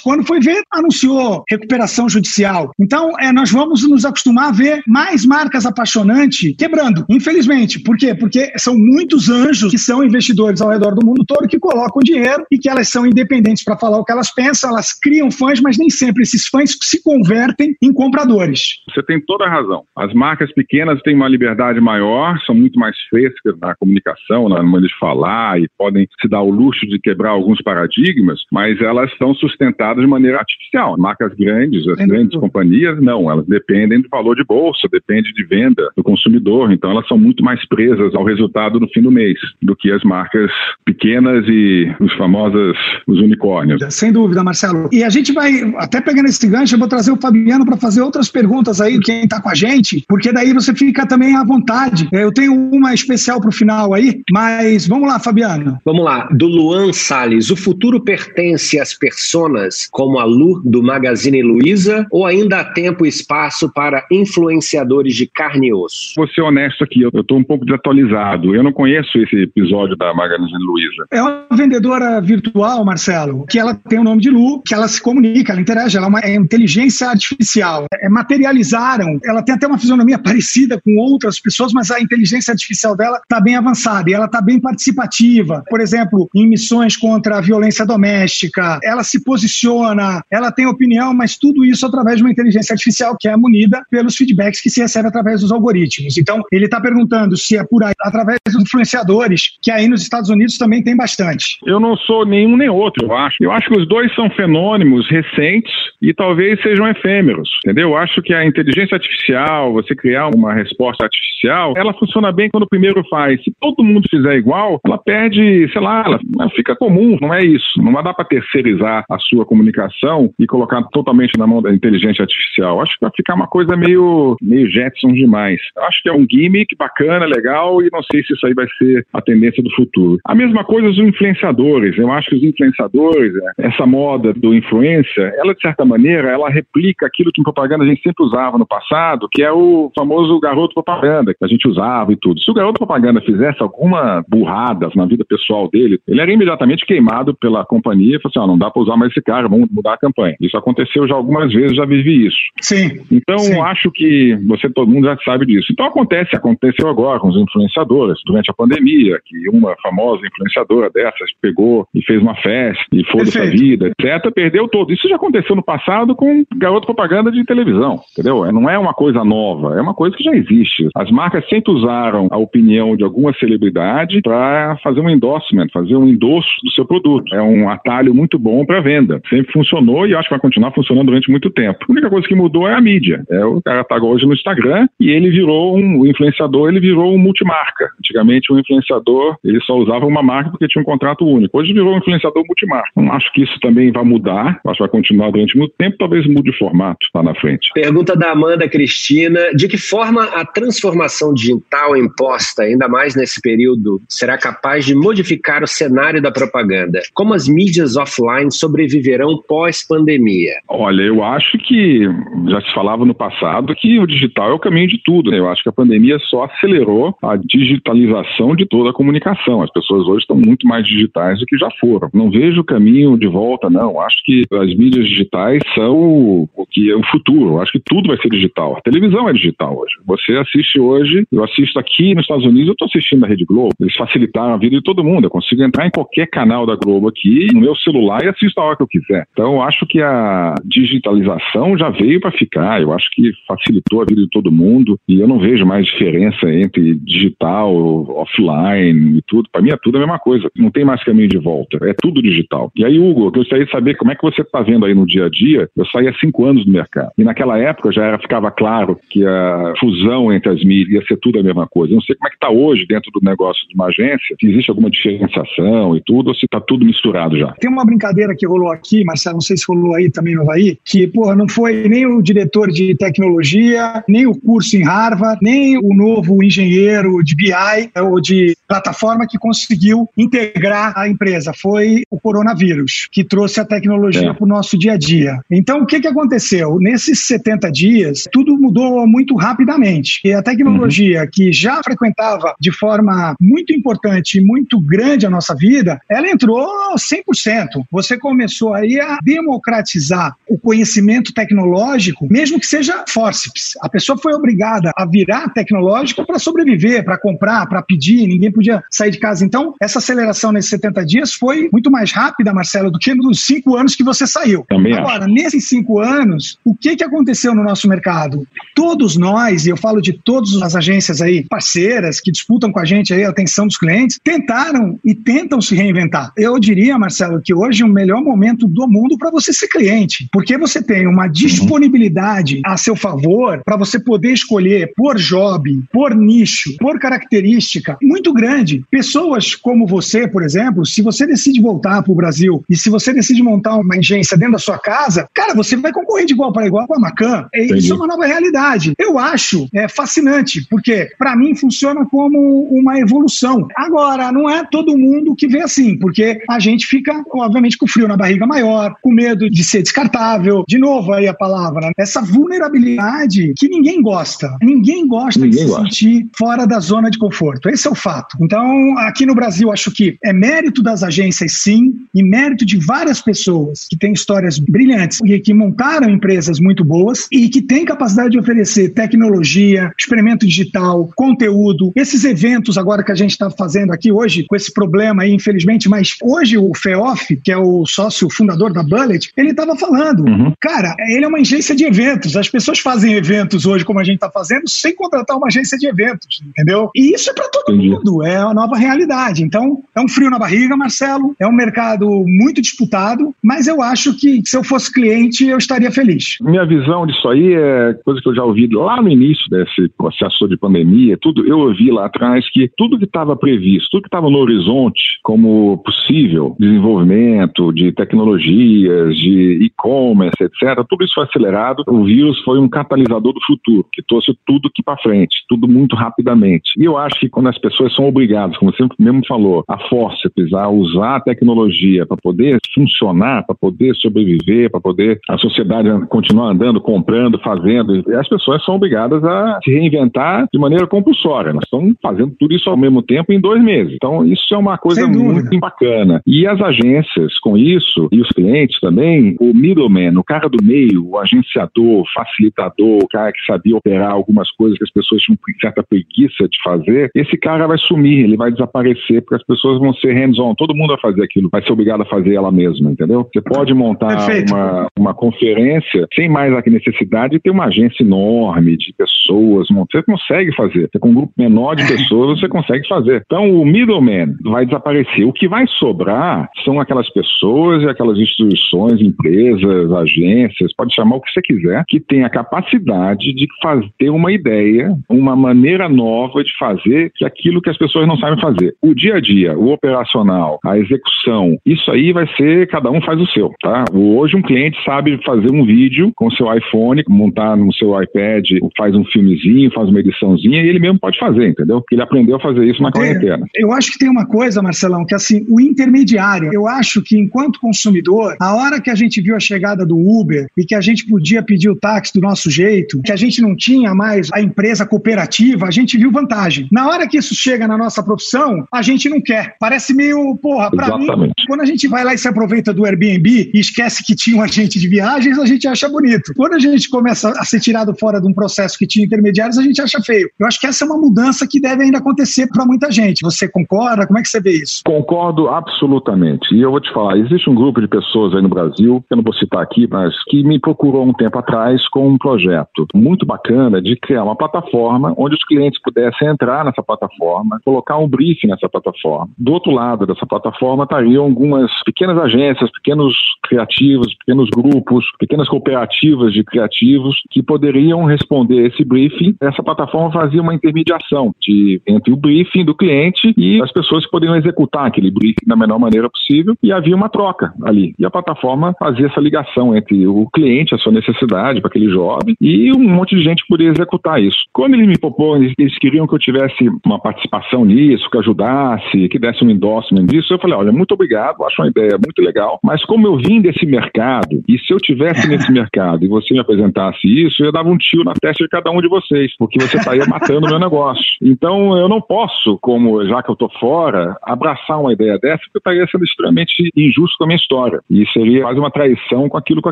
Speaker 3: Quando foi ver, anunciou recuperação judicial. Então, é, nós vamos nos acostumar a ver mais marcas apaixonantes quebrando, infelizmente. Por quê? Porque são muitos anjos que são investidores ao redor do mundo todo que colocam dinheiro e que elas são independentes para falar o que elas pensam, elas criam fãs, mas nem sempre esses fãs se convertem em compradores.
Speaker 4: Você tem toda a razão. As marcas pequenas têm uma liberdade maior, são muito mais frescas na comunicação, na maneira de falar e podem se dar o luxo de quebrar alguns paradigmas, mas elas são sustentadas de maneira artificial. Marcas grandes, as grandes companhias, não, elas dependem do valor de bolsa, depende de venda do consumidor, então elas são muito mais presas ao resultado no fim do mês do que as marcas pequenas e os famosos os unicórnios.
Speaker 3: Sem dúvida, Marcelo. E a gente vai, até pegando esse gancho, eu vou trazer o Fabiano para fazer outras perguntas aí, quem está com a gente, porque daí você fica também à vontade. Eu tenho uma especial para o final aí, mas vamos lá, Fabiano.
Speaker 2: Vamos lá, do Luan Salles. O futuro pertence às personas como a Lu do Magazine Luiza ou ainda há tempo e espaço para influenciadores de carne e osso?
Speaker 4: Vou ser honesto aqui, eu estou um pouco desatualizado. Eu não conheço esse episódio da Magazine Luiza.
Speaker 3: É uma vendedora virtual, Marcelo, que ela tem o nome de Lu, que ela se comunica, ela interage, ela é uma é inteligência artificial. É, materializaram, ela tem até uma fisionomia parecida com outras pessoas, mas a inteligência artificial dela está bem avançada e ela está bem participativa. Por exemplo, em missões contra a violência doméstica, ela se posiciona, ela tem opinião, mas tudo isso através de uma inteligência artificial que é munida pelos feedbacks que se recebe através dos algoritmos. Então, ele está perguntando se é por aí, através dos influenciadores, que aí nos Estados Unidos também tem bastante.
Speaker 4: Eu não sou nenhum nem outro, eu acho. Eu acho que os dois são fenômenos recentes e talvez sejam efêmeros, entendeu? Eu acho que a inteligência artificial, você criar uma resposta artificial, ela funciona bem quando o primeiro faz. Se todo mundo fizer igual, ela perde, sei lá, ela, fica comum, não é isso. Não dar para terceirizar a sua comunicação e colocar totalmente na mão da inteligência artificial. Acho que vai ficar uma coisa meio, meio Jetson demais. Acho que é um gimmick bacana, legal, e não sei se isso aí vai ser a tendência do futuro. A mesma coisa os influenciadores. Eu acho que os influenciadores, é, essa moda do influência, ela de certa maneira, ela replica aquilo que em propaganda a gente sempre usava no passado, que é o famoso garoto propaganda, que a gente usava e tudo. Se o garoto propaganda fizesse alguma burrada na vida pessoal dele, ele era imediatamente queimado pela companhia e falou assim: oh, não dá para usar mais esse cara, vamos mudar a campanha. Isso aconteceu já algumas vezes, já vivi isso.
Speaker 3: Sim.
Speaker 4: Então,
Speaker 3: sim.
Speaker 4: acho que você, todo mundo já sabe disso. Então, acontece, aconteceu agora com os influenciadores, durante a pandemia, que uma famosa influenciadora dessas pegou e fez uma festa e foda-se a vida, etc., perdeu todo. Isso já aconteceu no passado com garoto propaganda de televisão, entendeu? Não é uma coisa nova, é uma coisa que já existe. As marcas sempre usaram a opinião de alguma celebridade para fazer um endorsement, fazer um endosso do seu produto. É um atalho muito bom para venda. Sempre funcionou e acho que vai continuar funcionando durante muito tempo. A única coisa que mudou é a mídia. É, o cara tá hoje no Instagram e ele virou um influenciador, ele virou um multimarca. Antigamente o influenciador, ele só usava uma marca porque tinha um contrato único. Hoje virou um influenciador multimarca. Acho que isso também vai mudar, acho que vai continuar durante muito tempo, talvez mude o formato lá na frente.
Speaker 2: Pergunta da Amanda Cristina: de que forma a transformação digital imposta, ainda mais nesse período, será capaz de modificar o cenário da propaganda? Como as mídias offline sobreviverão pós-pandemia?
Speaker 4: Olha, eu acho que já se falava no passado que o digital é o caminho de tudo. Né? Eu acho que a pandemia só acelerou a digitalização de toda a comunicação. As pessoas hoje estão muito mais digitais do que já foram. Não vejo o caminho de volta, não. Acho que as mídias digitais são o que é o futuro. Acho que tudo vai ser digital. A televisão é digital hoje. Você assiste hoje, eu assisto aqui nos Estados Unidos, eu estou assistindo a Rede Globo. Eles facilitaram a vida de todo mundo. Eu consigo entrar em qualquer canal da Globo aqui, no meu celular e assisto a hora que eu quiser. Então, acho que a digitalização já veio para ficar. Eu acho que facilitou a vida de todo mundo e eu não vejo mais diferença entre digital, offline e tudo. Para mim é tudo a mesma coisa. Não tem mais caminho de volta. É tudo digital. E aí, Hugo, eu gostaria de saber como é que você está vendo aí no dia a dia. Eu saí há cinco anos do mercado. E naquela época já era, ficava claro que a fusão entre as mídias ia ser tudo a mesma coisa. Eu não sei como é que está hoje dentro do negócio de uma agência, se existe alguma diferenciação e tudo, ou se está tudo misturado já.
Speaker 3: Tem uma brincadeira que rolou aqui, Marcelo, não sei se rolou aí também no Havaí, que, porra, não foi nem o diretor de tecnologia, nem o curso em Harvard, nem o novo engenheiro de BI ou de plataforma que conseguiu integrar a empresa. Foi o coronavírus, que trouxe a tecnologia é. para o nosso dia a dia. Então, o que, que aconteceu? Nesses 70 dias, tudo mudou muito rapidamente. E a tecnologia uhum. que já frequentava de forma muito importante e muito grande a nossa vida, ela entrou 100%. Você começou aí a democratizar o conhecimento tecnológico, mesmo que seja forceps. A pessoa foi obrigada a virar tecnológico para sobreviver, para comprar, para pedir, ninguém podia sair de casa. Então, essa aceleração nesses 70 dias foi muito mais rápida, Marcelo, do que nos cinco anos que você saiu.
Speaker 4: Também
Speaker 3: Agora,
Speaker 4: acho.
Speaker 3: nesses cinco anos, o que, que aconteceu no nosso mercado? Todos nós, e eu falo de todas as agências aí parceiras que disputam com a gente aí a atenção dos clientes, tentaram e tentam se reinventar. Eu diria, Marcelo, que hoje é o melhor momento do mundo para você ser cliente, porque você tem uma disponibilidade a seu favor para você poder escolher por job, por nicho, por característica muito grande. Pessoas como você, por exemplo, se você decide voltar para o Brasil e se você decide montar uma agência dentro da sua casa, cara, você vai concorrer de igual para igual com a Macan.
Speaker 4: Entendi.
Speaker 3: Isso é uma nova realidade. Eu acho é, fascinante, porque para mim funciona como uma evolução. Agora, não é todo mundo que vê assim, porque a gente fica, obviamente, com frio na barriga maior, com medo de ser descartável. De novo aí a palavra, essa vulnerabilidade que ninguém gosta. Ninguém gosta
Speaker 4: Ninguém
Speaker 3: de se
Speaker 4: gosta.
Speaker 3: sentir fora da zona de conforto. Esse é o fato. Então, aqui no Brasil, acho que é mérito das agências, sim, e mérito de várias pessoas que têm histórias brilhantes e que montaram empresas muito boas e que têm capacidade de oferecer tecnologia, experimento digital, conteúdo. Esses eventos agora que a gente está fazendo aqui hoje, com esse problema aí, infelizmente, mas hoje o FEOF, que é o sócio fundador da Bullet, ele estava falando,
Speaker 4: Uhum.
Speaker 3: cara, ele é uma agência de eventos. As pessoas fazem eventos hoje, como a gente está fazendo, sem contratar uma agência de eventos, entendeu? E isso é para todo
Speaker 4: Entendi.
Speaker 3: mundo, é a nova realidade. Então, é um frio na barriga, Marcelo, é um mercado muito disputado, mas eu acho que se eu fosse cliente, eu estaria feliz.
Speaker 4: Minha visão disso aí é coisa que eu já ouvi lá no início desse processo de pandemia, tudo, eu ouvi lá atrás que tudo que estava previsto, tudo que estava no horizonte como possível desenvolvimento de tecnologias, de e-commerce, etc., tudo isso foi acelerado. O vírus foi um catalisador do futuro, que trouxe tudo aqui para frente, tudo muito rapidamente. E eu acho que quando as pessoas são obrigadas, como você mesmo falou, a forceps, a usar a tecnologia para poder funcionar, para poder sobreviver, para poder a sociedade continuar andando, comprando, fazendo, as pessoas são obrigadas a se reinventar de maneira compulsória. Nós estamos fazendo tudo isso ao mesmo tempo em dois meses. Então, isso é uma coisa muito bacana. E as agências, com isso, e os clientes também, o middleman, o cara do meio, o agenciador, o facilitador, o cara que sabia operar algumas coisas que as pessoas tinham certa preguiça de fazer, esse cara vai sumir, ele vai desaparecer, porque as pessoas vão ser hands-on, todo mundo vai fazer aquilo, vai ser obrigado a fazer ela mesma, entendeu? Você pode montar
Speaker 3: Perfeito.
Speaker 4: uma, uma conferência sem mais a necessidade de ter uma agência enorme de pessoas, você consegue fazer. Você, com um grupo menor de pessoas, você consegue fazer. Então, o middleman vai desaparecer. O que vai sobrar são aquelas pessoas e aquelas instituições, empresas, agências, pode chamar o que você quiser, que tem a capacidade de fazer, ter uma ideia, uma maneira nova de fazer que aquilo que as pessoas não sabem fazer. O dia a dia, o operacional, a execução, isso aí vai ser, cada um faz o seu, tá? Hoje um cliente sabe fazer um vídeo com o seu iPhone, montar no seu iPad, faz um filmezinho, faz uma ediçãozinha e ele mesmo pode fazer, entendeu? Porque ele aprendeu a fazer isso na quarentena.
Speaker 3: Eu acho que tem uma coisa, Marcelão, que assim, o intermediário, eu acho que enquanto consumidor, a hora que a gente viu a chegada do Uber e que a gente podia pedir o táxi do nosso jeito, que a gente não tinha mais a empresa cooperativa, a gente viu vantagem. Na hora que isso chega na nossa profissão, a gente não quer. Parece meio, porra, pra mim, quando a gente vai lá e se aproveita do Airbnb e esquece que tinha um agente de viagens, a gente acha bonito. Quando a gente começa a ser tirado fora de um processo que tinha intermediários, a gente acha feio. Eu acho que essa é uma mudança que deve ainda acontecer para muita gente. Você concorda? Como é que você vê isso?
Speaker 4: Concordo absolutamente. E eu vou te falar, existe um grupo de pessoas aí no Brasil, que eu não vou citar aqui, mas que me procurou um tempo atrás com um projeto muito bacana de criar uma plataforma onde os clientes pudessem entrar nessa plataforma, colocar um briefing nessa plataforma. Do outro lado dessa plataforma estariam algumas pequenas agências, pequenos criativos, pequenos grupos, pequenas cooperativas de criativos que poderiam responder esse briefing. Essa plataforma fazia uma intermediação de, entre o briefing do cliente e as pessoas que poderiam executar aquele briefing da menor maneira possível e havia uma troca ali. E a plataforma fazia essa ligação entre o cliente, a sua necessidade para aquele job e um monte de gente poderia executar isso. Quando eles me propõem, eles- eles queriam que eu tivesse uma participação nisso, que ajudasse, que desse um endorsement disso, eu falei, olha, muito obrigado, acho uma ideia muito legal, mas como eu vim desse mercado, e se eu tivesse nesse mercado e você me apresentasse isso, eu dava um tiro na testa de cada um de vocês, porque você estaria matando o meu negócio. Então, eu não posso, como já que eu tô fora, abraçar uma ideia dessa, porque eu estaria sendo extremamente injusto com a minha história. E seria quase uma traição com aquilo que eu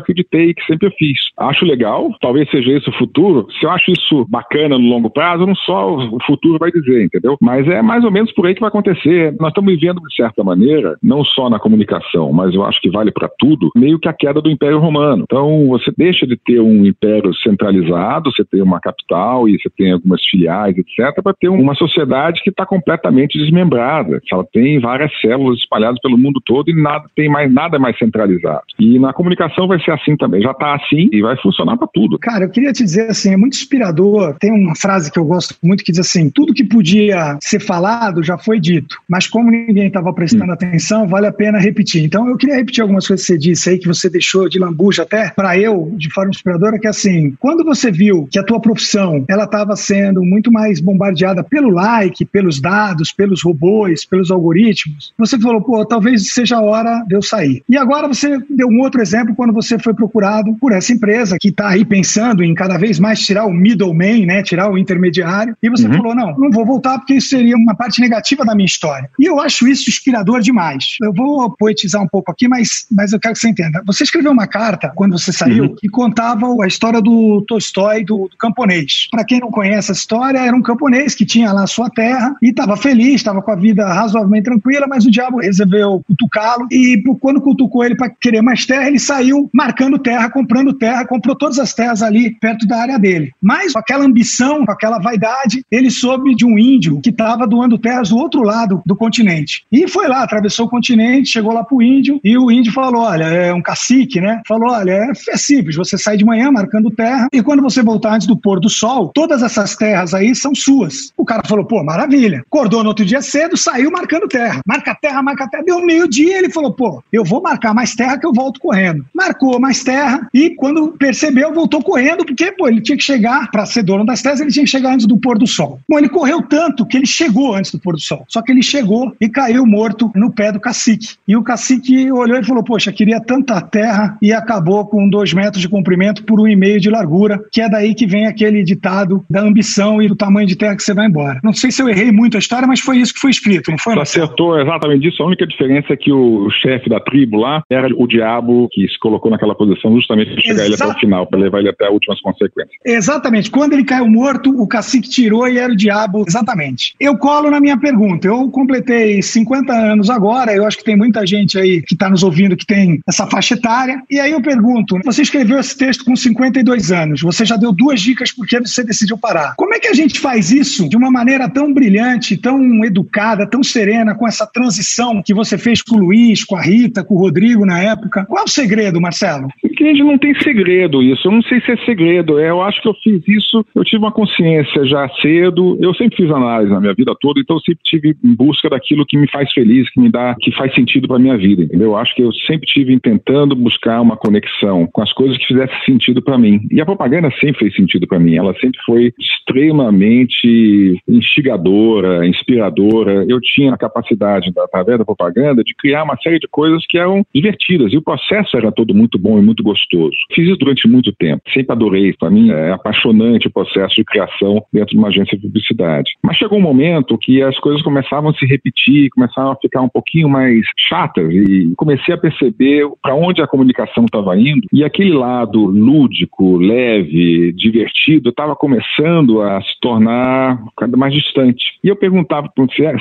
Speaker 4: acreditei e que sempre eu fiz. Acho legal, talvez seja esse o futuro. Se eu acho isso bacana no longo prazo, não só o futuro vai dizer, entendeu? Mas é mais ou menos por aí que vai acontecer. Nós estamos vivendo, de certa maneira, não só na comunicação, mas eu acho que vale para tudo, meio que a queda do Império Romano. Então você deixa de ter um império centralizado, você tem uma capital e você tem algumas filiais, etc., para ter uma sociedade que está completamente desmembrada. Ela tem várias células espalhadas pelo mundo todo e nada tem mais nada mais centralizado. E na comunicação vai ser assim também. Já está assim e vai funcionar para tudo.
Speaker 3: Cara, eu queria te dizer assim, é muito inspirador. Tem uma frase que eu gosto muito que diz assim: tudo que podia ser falado já foi dito, mas como ninguém estava prestando hum. atenção, vale a pena repetir. Então eu queria repetir algumas coisas que você disse aí que você deixou de lambuja até para eu de forma inspiradora que é assim, quando você viu que a tua profissão ela estava sendo muito mais bombardeada pelo like, pelos dados, pelos robôs, pelos algoritmos, você falou, pô, talvez seja a hora de eu sair. E agora você deu um outro exemplo quando você foi procurado por essa empresa que está aí pensando em cada vez mais tirar o middleman, né, tirar o intermediário, e você uhum. falou, não, não vou voltar porque isso seria uma parte negativa da minha história. E eu acho isso inspirador demais. Eu vou poetizar um pouco aqui, mas, mas eu quero que você entenda. Você escreveu uma carta quando você saiu uhum. que contava a história do Tolstói, do, do camponês. Para quem não conhece a história, era um camponês que tinha lá sua terra e estava feliz, estava com a vida razoavelmente tranquila, mas o diabo resolveu cutucá-lo e quando cutucou ele para querer mais terra, ele saiu marcando terra, comprando terra, comprou todas as terras ali perto da área dele. Mas com aquela ambição, com aquela vaidade, ele soube de um índio que estava doando terras do outro lado do continente. E foi lá, atravessou o continente, chegou lá pro índio e o índio falou: Olha, é um cacique, né? Falou: Olha, é, é simples, você sai de manhã marcando terra e quando você voltar antes do pôr do sol, todas essas terras aí são suas. O cara falou: Pô, maravilha. Acordou no outro dia cedo, saiu marcando terra. Marca terra, marca terra. Deu meio-dia, ele falou: Pô, eu vou marcar mais terra que eu volto correndo. Marcou mais terra e quando percebeu, voltou correndo, porque, pô, ele tinha que chegar, para ser dono das terras, ele tinha que chegar antes do pôr do sol. Bom, ele correu tanto que ele chegou antes do pôr do sol. Só que ele chegou e caiu morto no pé do cacique. E o cacique olhou e falou: Poxa, queria tanta terra e acabou com dois metros de comprimento por um e meio de largura, que é daí que vem aquele ditado da ambição e do tamanho de terra que você vai embora. Não sei se eu errei muito a história, mas foi isso que foi escrito, não foi?
Speaker 4: Você acertou exatamente isso. A única diferença é que o chefe da tribo lá era o diabo que se colocou naquela posição justamente para chegar Exa ele até o final, para levar ele até as últimas consequências.
Speaker 3: Exatamente. Quando ele caiu morto, o cacique tirou e era o diabo. Exatamente. Eu colo na minha pergunta. Eu completei 50 anos agora, eu acho que tem muita gente aí que está nos ouvindo que tem essa faixa etária. E aí eu pergunto: você escreveu esse texto com 52 anos, você já deu duas dicas porque você decidiu parar. Como é que a gente faz isso de uma maneira tão brilhante, tão educada, tão serena, com essa transição que você fez com o Luiz, com a Rita, com o Rodrigo na época? Qual é o segredo, Marcelo?
Speaker 4: Gente não tem segredo isso. Eu não sei se é segredo. Eu acho que eu fiz isso, eu tive uma consciência já cedo. Eu sempre fiz análise na minha vida toda, então eu sempre tive em busca daquilo que me faz feliz, que me dá, que faz sentido para minha vida, entendeu? Eu acho que eu sempre tive tentando buscar uma conexão com as coisas que fizessem sentido para mim. E a propaganda sempre fez sentido para mim. Ela sempre foi extremamente instigadora, inspiradora. Eu tinha a capacidade, através da propaganda, de criar uma série de coisas que eram divertidas. E o processo era todo muito bom e muito gostoso. Fiz isso durante muito tempo. Sempre adorei. Para mim é apaixonante o processo de criação dentro de uma agência de publicidade. Mas chegou um momento que as coisas começavam a se repetir, começavam a ficar um pouquinho mais chatas e comecei a perceber para onde a comunicação estava indo e aquele lado lúdico, leve, divertido estava começando a se tornar cada mais distante. E eu perguntava,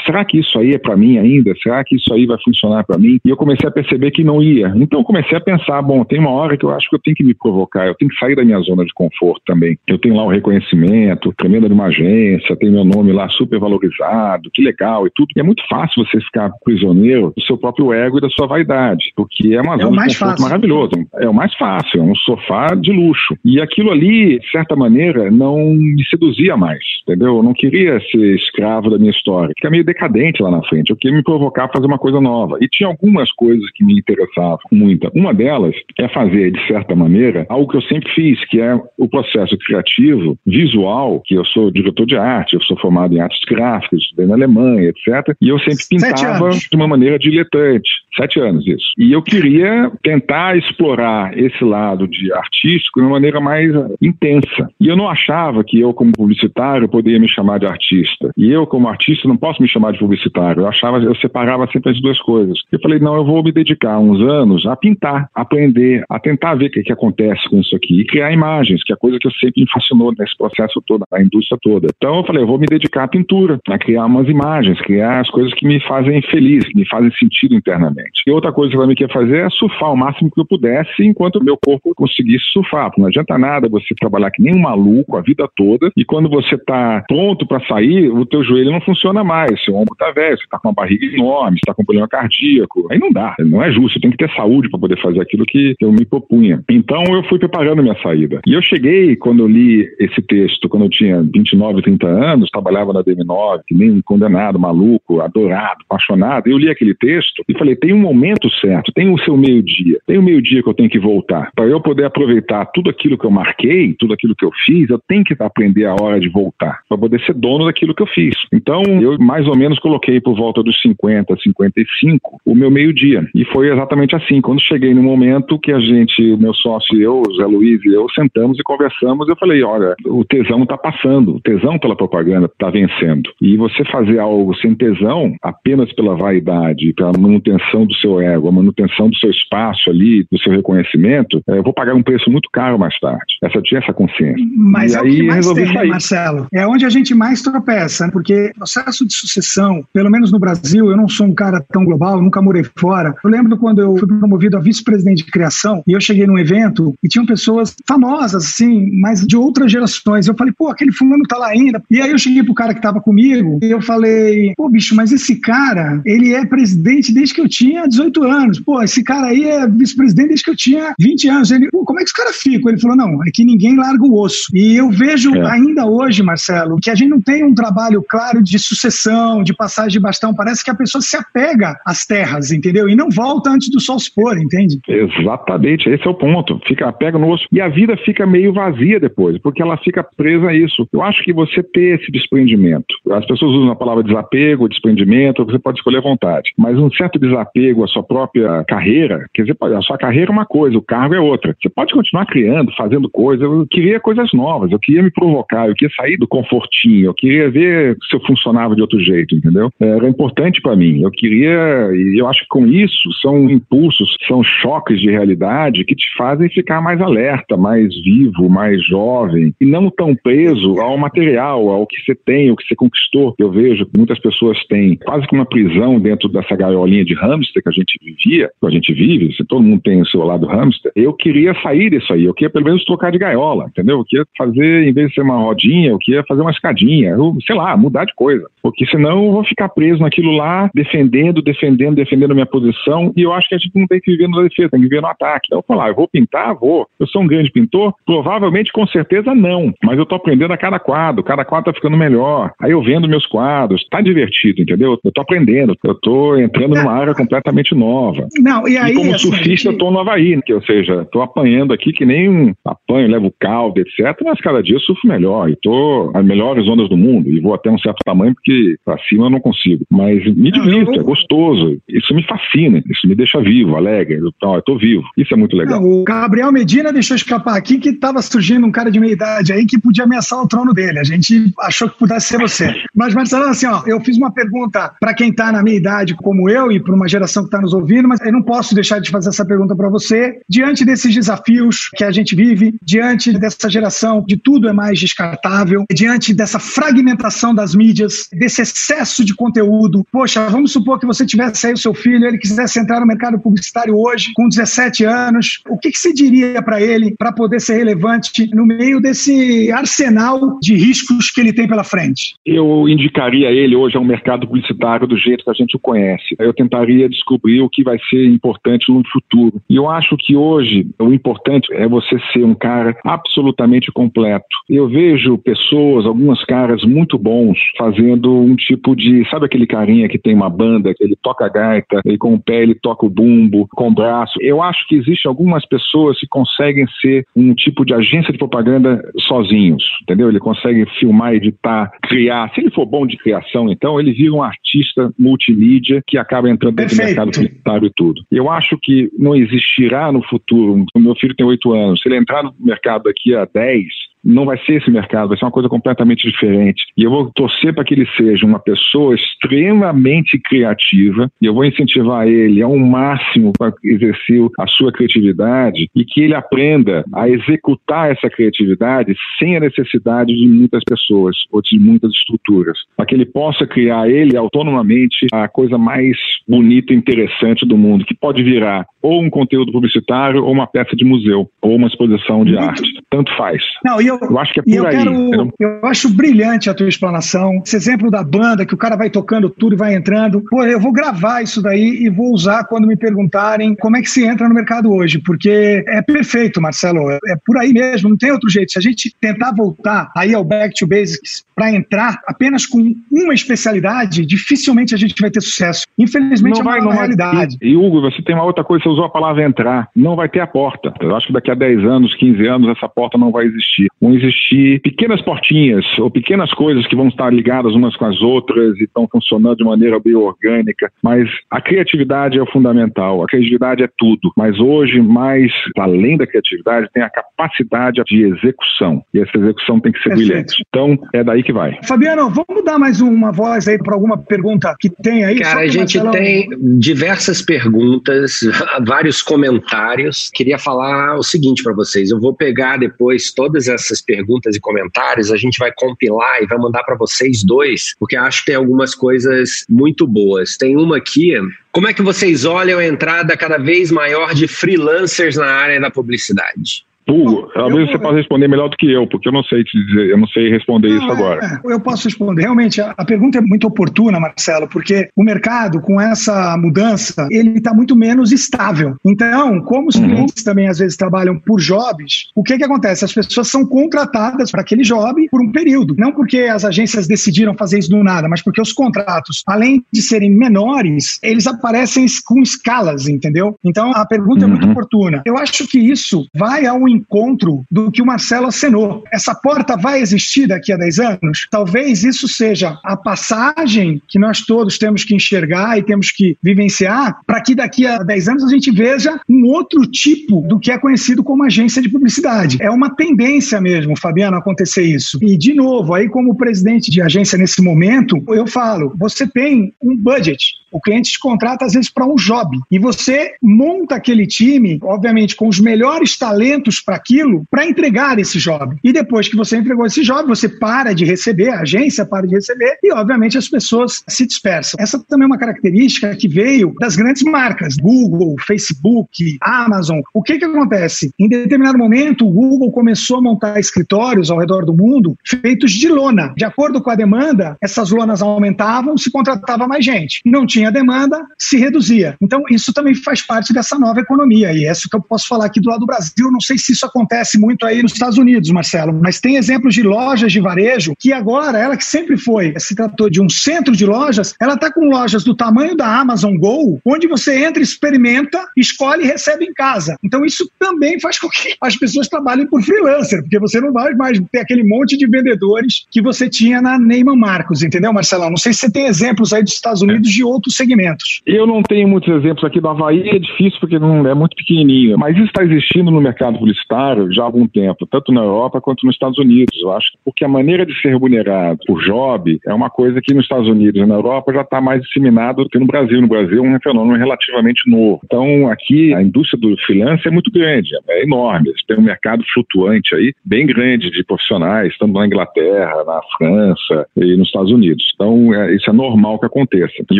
Speaker 4: será que isso aí é para mim ainda? Será que isso aí vai funcionar para mim? E eu comecei a perceber que não ia. Então eu comecei a pensar, bom, tem uma hora que eu acho que eu tenho que me provocar, eu tenho que sair da minha zona de conforto também. Eu tenho lá o reconhecimento, tremenda de uma agência, tem meu nome lá super valorizado, que legal e tudo. E é muito fácil você ficar prisioneiro do seu próprio ego e da sua vaidade, porque é uma é zona de conforto fácil. maravilhoso. É o mais fácil, é um sofá de luxo. E aquilo ali, de certa maneira, não me seduzia mais, entendeu? Eu não queria ser escravo da minha história. Fica meio decadente lá na frente. Eu queria me provocar a fazer uma coisa nova. E tinha algumas coisas que me interessavam muita. Uma delas é fazer, de certa maneira, algo que eu sempre fiz, que é o processo criativo, visual, que eu sou diretor de arte, eu sou formado em artes gráficas, estudei na Alemanha, etc. E eu sempre pintava de uma maneira diletante. Sete anos, isso. E eu queria tentar explorar esse lado de artístico de uma maneira mais intensa. E eu não achava que eu, como publicitário, poderia me chamar de artista. E eu, como artista, não posso me chamar de publicitário. Eu achava, eu separava sempre as duas coisas. Eu falei, não, eu vou me dedicar uns anos a pintar, a aprender, a tentar ver o que, que acontece com isso aqui e criar imagens, que é a coisa que eu sempre me fascinou nesse processo todo, na indústria toda. Então eu falei, eu vou me dedicar à pintura, a criar umas imagens, criar as coisas que me fazem feliz, que me fazem sentido internamente. E outra coisa que eu me quer fazer é surfar o máximo que eu pudesse enquanto o meu corpo conseguisse surfar. Não adianta nada você trabalhar que nem um maluco a vida toda e quando você está pronto para sair, o teu joelho não funciona mais, seu ombro está velho, você está com uma barriga enorme, você está com um problema cardíaco. Aí não dá, não é justo, tem que ter saúde para poder fazer aquilo que eu me propunha. Então eu fui preparando minha saída. E eu cheguei, quando eu li esse texto, quando eu tinha 29, 30 anos, trabalhava na DM9, que nem um condenado, maluco, adorado, apaixonado, eu li aquele texto e falei, tem um momento certo, tem o seu meio-dia, tem o meio-dia que eu tenho que voltar. Para eu poder aproveitar tudo aquilo que eu marquei, tudo aquilo que eu fiz, eu tenho que aprender a hora de voltar, para poder ser dono daquilo que eu fiz. Então, eu mais ou menos coloquei por volta dos 50, 55 o meu meio-dia. E foi exatamente assim. Quando cheguei no momento que a gente, o meu sócio e eu, o Zé Luiz e eu, sentamos e conversamos, eu falei: olha, o tesão está passando, o tesão pela propaganda está vencendo. E você fazer algo sem tesão, apenas pela vaidade, pela manutenção do seu ego, a manutenção do seu espaço ali, do seu reconhecimento, é, eu vou pagar um preço muito caro mais tarde. Essa, eu tinha essa consciência.
Speaker 3: Mas e é aí, o que mais tem, sair. Marcelo? É onde a gente mais tropeça, né? porque processo de sucessão, pelo menos no Brasil, eu não sou um cara tão global, nunca morei fora. Eu lembro quando eu fui promovido a vice-presidente de criação e eu cheguei num evento e tinham pessoas famosas, assim, mas de outras gerações. Eu falei, pô, aquele fulano tá lá ainda. E aí eu cheguei pro cara que tava comigo e eu falei, pô, bicho, mas esse cara, ele é presidente desde que eu tinha 18 anos. Pô, esse cara aí é vice-presidente desde que eu tinha 20 anos. Ele, pô, como é que esse cara fica? Ele falou, não, é que ninguém larga o osso. E eu vejo é. ainda hoje, Marcelo, que a gente não tem um trabalho claro de sucessão, de passagem de bastão. Parece que a pessoa se apega às terras, entendeu? E não volta antes do sol se pôr, entende?
Speaker 4: Exatamente, esse é o ponto. Fica apega no osso. E a vida fica meio vazia depois, porque ela fica presa a isso. Eu acho que você ter esse desprendimento, as pessoas usam a palavra desapego, desprendimento, você pode escolher à vontade, mas um certo desapego à sua própria carreira, quer dizer, a sua carreira é uma coisa, o cargo é outra. Você pode continuar criando, fazendo coisas, eu queria coisas novas, eu queria me provocar, eu queria sair do confortinho, eu queria ver se eu funcionava de outro jeito, entendeu? Era importante para mim. Eu queria, e eu acho que com isso são impulsos, são choques de realidade que te fazem ficar mais alerta, mais vivo, mais jovem e não tão preso ao material, ao que você tem, ao que você conquistou. Eu vejo que muitas pessoas têm quase que uma prisão dentro dessa gaiolinha de hamster que a gente vivia, que a gente vive, se todo mundo tem o seu lado hamster. Eu queria sair disso aí, eu queria pelo menos trocar de gaiola, entendeu? Eu queria fazer, em vez de ser uma rodinha, eu queria fazer uma escadinha, eu, sei lá, mudar de coisa. Porque senão eu vou ficar preso naquilo lá, defendendo, defendendo, defendendo a minha posição, e eu acho que a gente não tem que viver na defesa, tem que viver no ataque. Então eu falar, eu vou pintar? Vou. Eu sou um grande pintor? Provavelmente, com certeza, não. Mas eu tô aprendendo a cada quadro, cada quadro tá ficando melhor. Aí eu vendo meus quadros, tá divertido, entendeu? Eu tô aprendendo, eu tô entrando numa área completamente nova.
Speaker 3: Não, e aí. E
Speaker 4: como assim, surfista, eu tô no Havaí, que, ou seja, tô apanhando aqui que nem um apanho, levo caldo, etc. Mas cada dia eu surfo melhor e tô as melhores ondas do mundo e vou até um certo tamanho porque pra cima eu não consigo. Mas me divirto, é gostoso. Isso me fascina, isso me deixa vivo, alegre. Eu, eu tô vivo. Isso é muito legal.
Speaker 3: Não, o Gabriel Medina deixou escapar aqui que tava surgindo um cara de meia idade aí que podia ameaçar o trono dele. A gente achou que pudesse ser você. Mas, Marcelo, assim, ó, eu fiz uma pergunta para quem tá na minha idade como eu e para uma geração que está nos ouvindo, mas eu não posso deixar de fazer essa pergunta para você. Diante desses desafios que a gente vive, diante dessa geração de tudo é mais descartável, diante dessa fragmentação das mídias, desse excesso de conteúdo. Poxa, vamos supor que você tivesse aí o seu filho, ele quisesse entrar no mercado publicitário hoje, com 17 anos, o que, que você diria para ele para poder ser relevante no meio desse arsenal de riscos que ele tem pela frente?
Speaker 4: Eu indicaria ele hoje a um mercado publicitário do jeito que a gente o conhece. Eu tentaria descobrir o que vai ser importante no futuro. E eu acho que hoje o importante é você ser um cara absolutamente completo. Eu vejo pessoas, algumas caras muito bons, fazendo um tipo de. Sabe aquele carinha que tem uma banda, que ele toca gaita, e com o pé ele toca o bumbo, com o braço? Eu acho que existe algumas pessoas que conseguem ser um tipo de agência de propaganda sozinhos, entendeu? Ele consegue filmar, editar, criar. Se ele for bom de criação, então, ele vira um artista multimídia que acaba entrando dentro Perfeito. do mercado publicitário e tudo. Eu acho que não existirá no futuro. O meu filho tem oito anos. Se ele entrar no mercado daqui a 10, não vai ser esse mercado, vai ser uma coisa completamente diferente. E eu vou torcer para que ele seja uma pessoa extremamente criativa e eu vou incentivar ele ao máximo para exercer a sua criatividade e que ele aprenda a executar essa criatividade sem a necessidade de muitas pessoas ou de muitas estruturas, para que ele possa criar ele autonomamente a coisa mais bonita e interessante do mundo, que pode virar ou um conteúdo publicitário ou uma peça de museu ou uma exposição de arte. Tanto faz.
Speaker 3: Não, eu, eu acho que é por eu aí. Quero, eu acho brilhante a tua explanação. Esse exemplo da banda, que o cara vai tocando tudo e vai entrando. Pô, eu vou gravar isso daí e vou usar quando me perguntarem como é que se entra no mercado hoje, porque é perfeito, Marcelo. É, é por aí mesmo, não tem outro jeito. Se a gente tentar voltar aí ao back to basics para entrar apenas com uma especialidade, dificilmente a gente vai ter sucesso. Infelizmente não é uma vai, realidade.
Speaker 4: Vai. E Hugo, você tem uma outra coisa, você usou a palavra entrar. Não vai ter a porta. Eu acho que daqui a 10 anos, 15 anos, essa porta não vai existir. Vão existir pequenas portinhas ou pequenas coisas que vão estar ligadas umas com as outras e estão funcionando de maneira bem orgânica, mas a criatividade é o fundamental. A criatividade é tudo. Mas hoje, mais além da criatividade, tem a capacidade de execução. E essa execução tem que ser Perfeito. brilhante. Então, é daí que vai.
Speaker 3: Fabiano, vamos dar mais uma voz aí para alguma pergunta que tem aí?
Speaker 2: Cara, a gente Marcelo... tem diversas perguntas, vários comentários. Queria falar o seguinte para vocês: eu vou pegar depois todas essas perguntas e comentários, a gente vai compilar e vai mandar para vocês dois, porque acho que tem algumas coisas muito boas. Tem uma aqui como é que vocês olham a entrada cada vez maior de freelancers na área da publicidade?
Speaker 4: Hugo, talvez você possa responder melhor do que eu, porque eu não sei te dizer, eu não sei responder não, isso agora.
Speaker 3: É, eu posso responder. Realmente, a, a, pergunta é muito oportuna, Marcelo, porque o mercado, com essa mudança, ele está muito menos estável. Então, como os uhum. clientes também às vezes trabalham por jobs, o que que acontece? As pessoas são contratadas para aquele job por um período. Não porque as agências decidiram fazer isso do nada, mas porque os contratos, além de serem menores, eles aparecem com escalas, entendeu? Então, a pergunta uhum. é muito uhum. oportuna. Eu acho que isso vai ao encontro do que o Marcelo acenou. Essa porta vai existir daqui a 10 anos? Talvez isso seja a passagem que nós todos temos que enxergar e temos que vivenciar para que daqui a 10 anos a gente veja um outro tipo do que é conhecido como agência de publicidade. É uma tendência mesmo, Fabiano, acontecer isso. E, de novo, aí como presidente de agência nesse momento, eu falo, você tem um budget, o cliente te contrata às vezes para um job e você monta aquele time, obviamente com os melhores talentos para aquilo para entregar esse job. E depois que você entregou esse job, você para de receber, a agência para de receber e, obviamente, as pessoas se dispersam. Essa também é uma característica que veio das grandes marcas, Google, Facebook, Amazon. O que, que acontece? Em determinado momento, o Google começou a montar escritórios ao redor do mundo feitos de lona. De acordo com a demanda, essas lonas aumentavam, se contratava mais gente. Não tinha demanda, se reduzia. Então, isso também faz parte dessa nova economia. E é isso que eu posso falar aqui do lado do Brasil. Não sei se isso acontece muito aí nos Estados Unidos, Marcelo, mas tem exemplos de lojas de varejo que agora, ela que sempre foi, se tratou de um centro de lojas, ela está com lojas do tamanho da Amazon Go, onde você entra, experimenta, escolhe e recebe em casa. Então isso também faz com que as pessoas trabalhem por freelancer, porque você não vai mais ter aquele monte de vendedores que você tinha na Neyman Marcos, entendeu, Marcelão? Não sei se você tem exemplos aí dos Estados Unidos de outros segmentos.
Speaker 4: Eu não tenho muitos exemplos aqui do Havaí, é difícil porque não é muito pequenininho, mas isso está existindo no mercado publicitário já há algum tempo, tanto na Europa quanto nos Estados Unidos. Eu acho porque a maneira de ser remunerado por job é uma coisa que nos Estados Unidos e na Europa já está mais disseminado do que no Brasil. No Brasil é um fenômeno relativamente novo. Então, aqui a indústria do freelance é muito grande, é enorme. Têm um mercado flutuante aí, bem grande de profissionais, tanto na Inglaterra, na França e nos Estados Unidos. Então, é, isso é normal que aconteça. E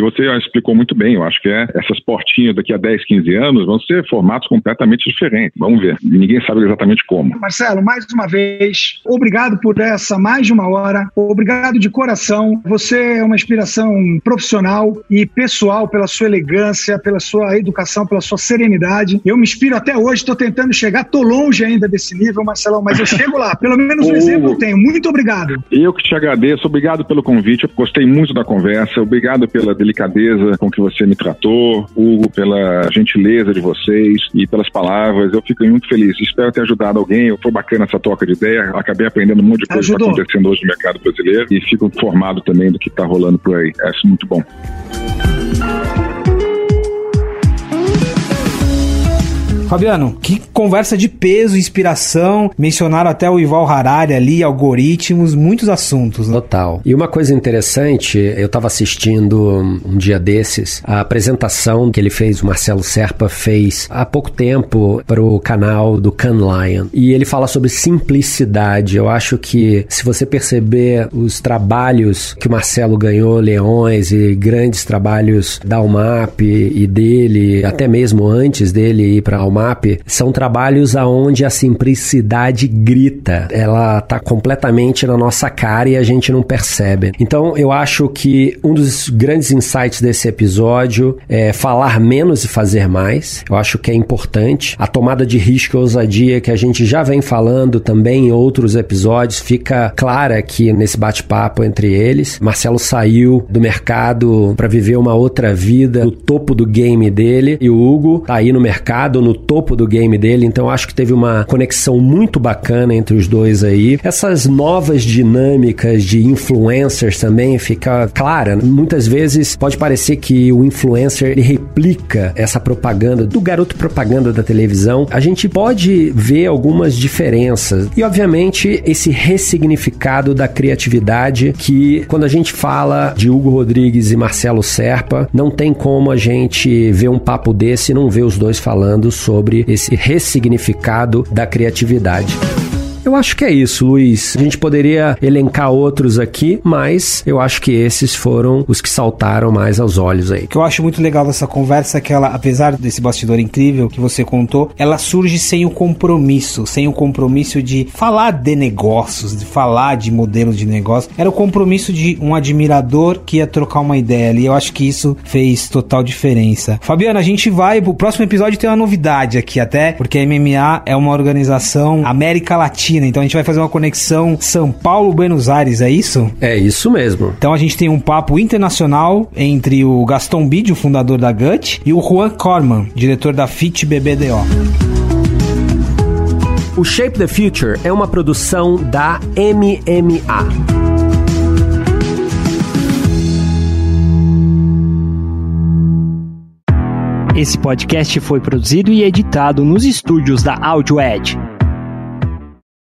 Speaker 4: você explicou muito bem, eu acho que é, essas portinhas daqui a 10, 15 anos vão ser formatos completamente diferentes. Vamos ver. Ninguém sabe exatamente como.
Speaker 3: Marcelo, mais uma vez, obrigado por essa mais de uma hora. Obrigado de coração. Você é uma inspiração profissional e pessoal pela sua elegância, pela sua educação, pela sua serenidade. Eu me inspiro até hoje, estou tentando chegar, estou longe ainda desse nível, Marcelão, mas eu chego lá. Pelo menos um exemplo eu tenho. Muito obrigado.
Speaker 4: Eu que te agradeço, obrigado pelo convite. Eu gostei muito da conversa. Obrigado pela delicadeza com que você me tratou, Hugo, pela gentileza de vocês e pelas palavras. Eu fico muito feliz espero ter ajudado alguém. Foi bacana essa troca de ideia. Acabei aprendendo um monte de coisa que está acontecendo hoje no mercado brasileiro e fico informado também do que está rolando por aí. É muito bom.
Speaker 1: Fabiano, que conversa de peso, inspiração. Mencionaram até o Ival Harari ali, algoritmos, muitos assuntos.
Speaker 2: Né? Total. E uma coisa interessante, eu estava assistindo um dia desses a apresentação que ele fez, o Marcelo Serpa fez há pouco tempo para o canal do Can Lion. E ele fala sobre simplicidade. Eu acho que se você perceber os trabalhos que o Marcelo ganhou, Leões e grandes trabalhos da UMAP e dele, até mesmo antes dele ir para a UMAP, são trabalhos aonde a simplicidade grita. Ela tá completamente na nossa cara e a gente não percebe. Então, eu acho que um dos grandes insights desse episódio é falar menos e fazer mais. Eu acho que é importante. A tomada de risco e ousadia que a gente já vem falando também em outros episódios fica clara aqui nesse bate-papo entre eles. Marcelo saiu do mercado para viver uma outra vida no topo do game dele e o Hugo tá aí no mercado no topo do game dele. Então acho que teve uma conexão muito bacana entre os dois aí. Essas novas dinâmicas de influencers também fica clara. Muitas vezes pode parecer que o influencer replica essa propaganda do garoto propaganda da televisão. A gente pode ver algumas diferenças e obviamente esse ressignificado da criatividade que quando a gente fala de Hugo Rodrigues e Marcelo Serpa, não tem como a gente ver um papo desse e não ver os dois falando sobre esse ressignificado da criatividade. Eu acho que é isso, Luiz. A gente poderia elencar outros aqui, mas eu acho que esses foram os que saltaram mais aos olhos aí.
Speaker 1: O que eu acho muito legal dessa conversa é que ela, apesar desse bastidor incrível que você contou, ela surge sem o compromisso, sem o compromisso de falar de negócios, de falar de modelos de negócio. Era o compromisso de um admirador que ia trocar uma ideia ali. Eu acho que isso fez total diferença. Fabiana, a gente vai, o próximo episódio tem uma novidade aqui até, porque a MMA é uma organização América Latina Argentina. Então a gente vai fazer uma conexão São Paulo-Buenos Aires, é isso?
Speaker 2: É isso mesmo.
Speaker 1: Então a gente tem um papo internacional entre o Gaston Bide, o fundador da GUT, e o Juan Corman, diretor da FIT BBDO.
Speaker 2: O Shape the Future é uma produção da MMA.
Speaker 5: Esse podcast foi produzido e editado nos estúdios da Audio Edge.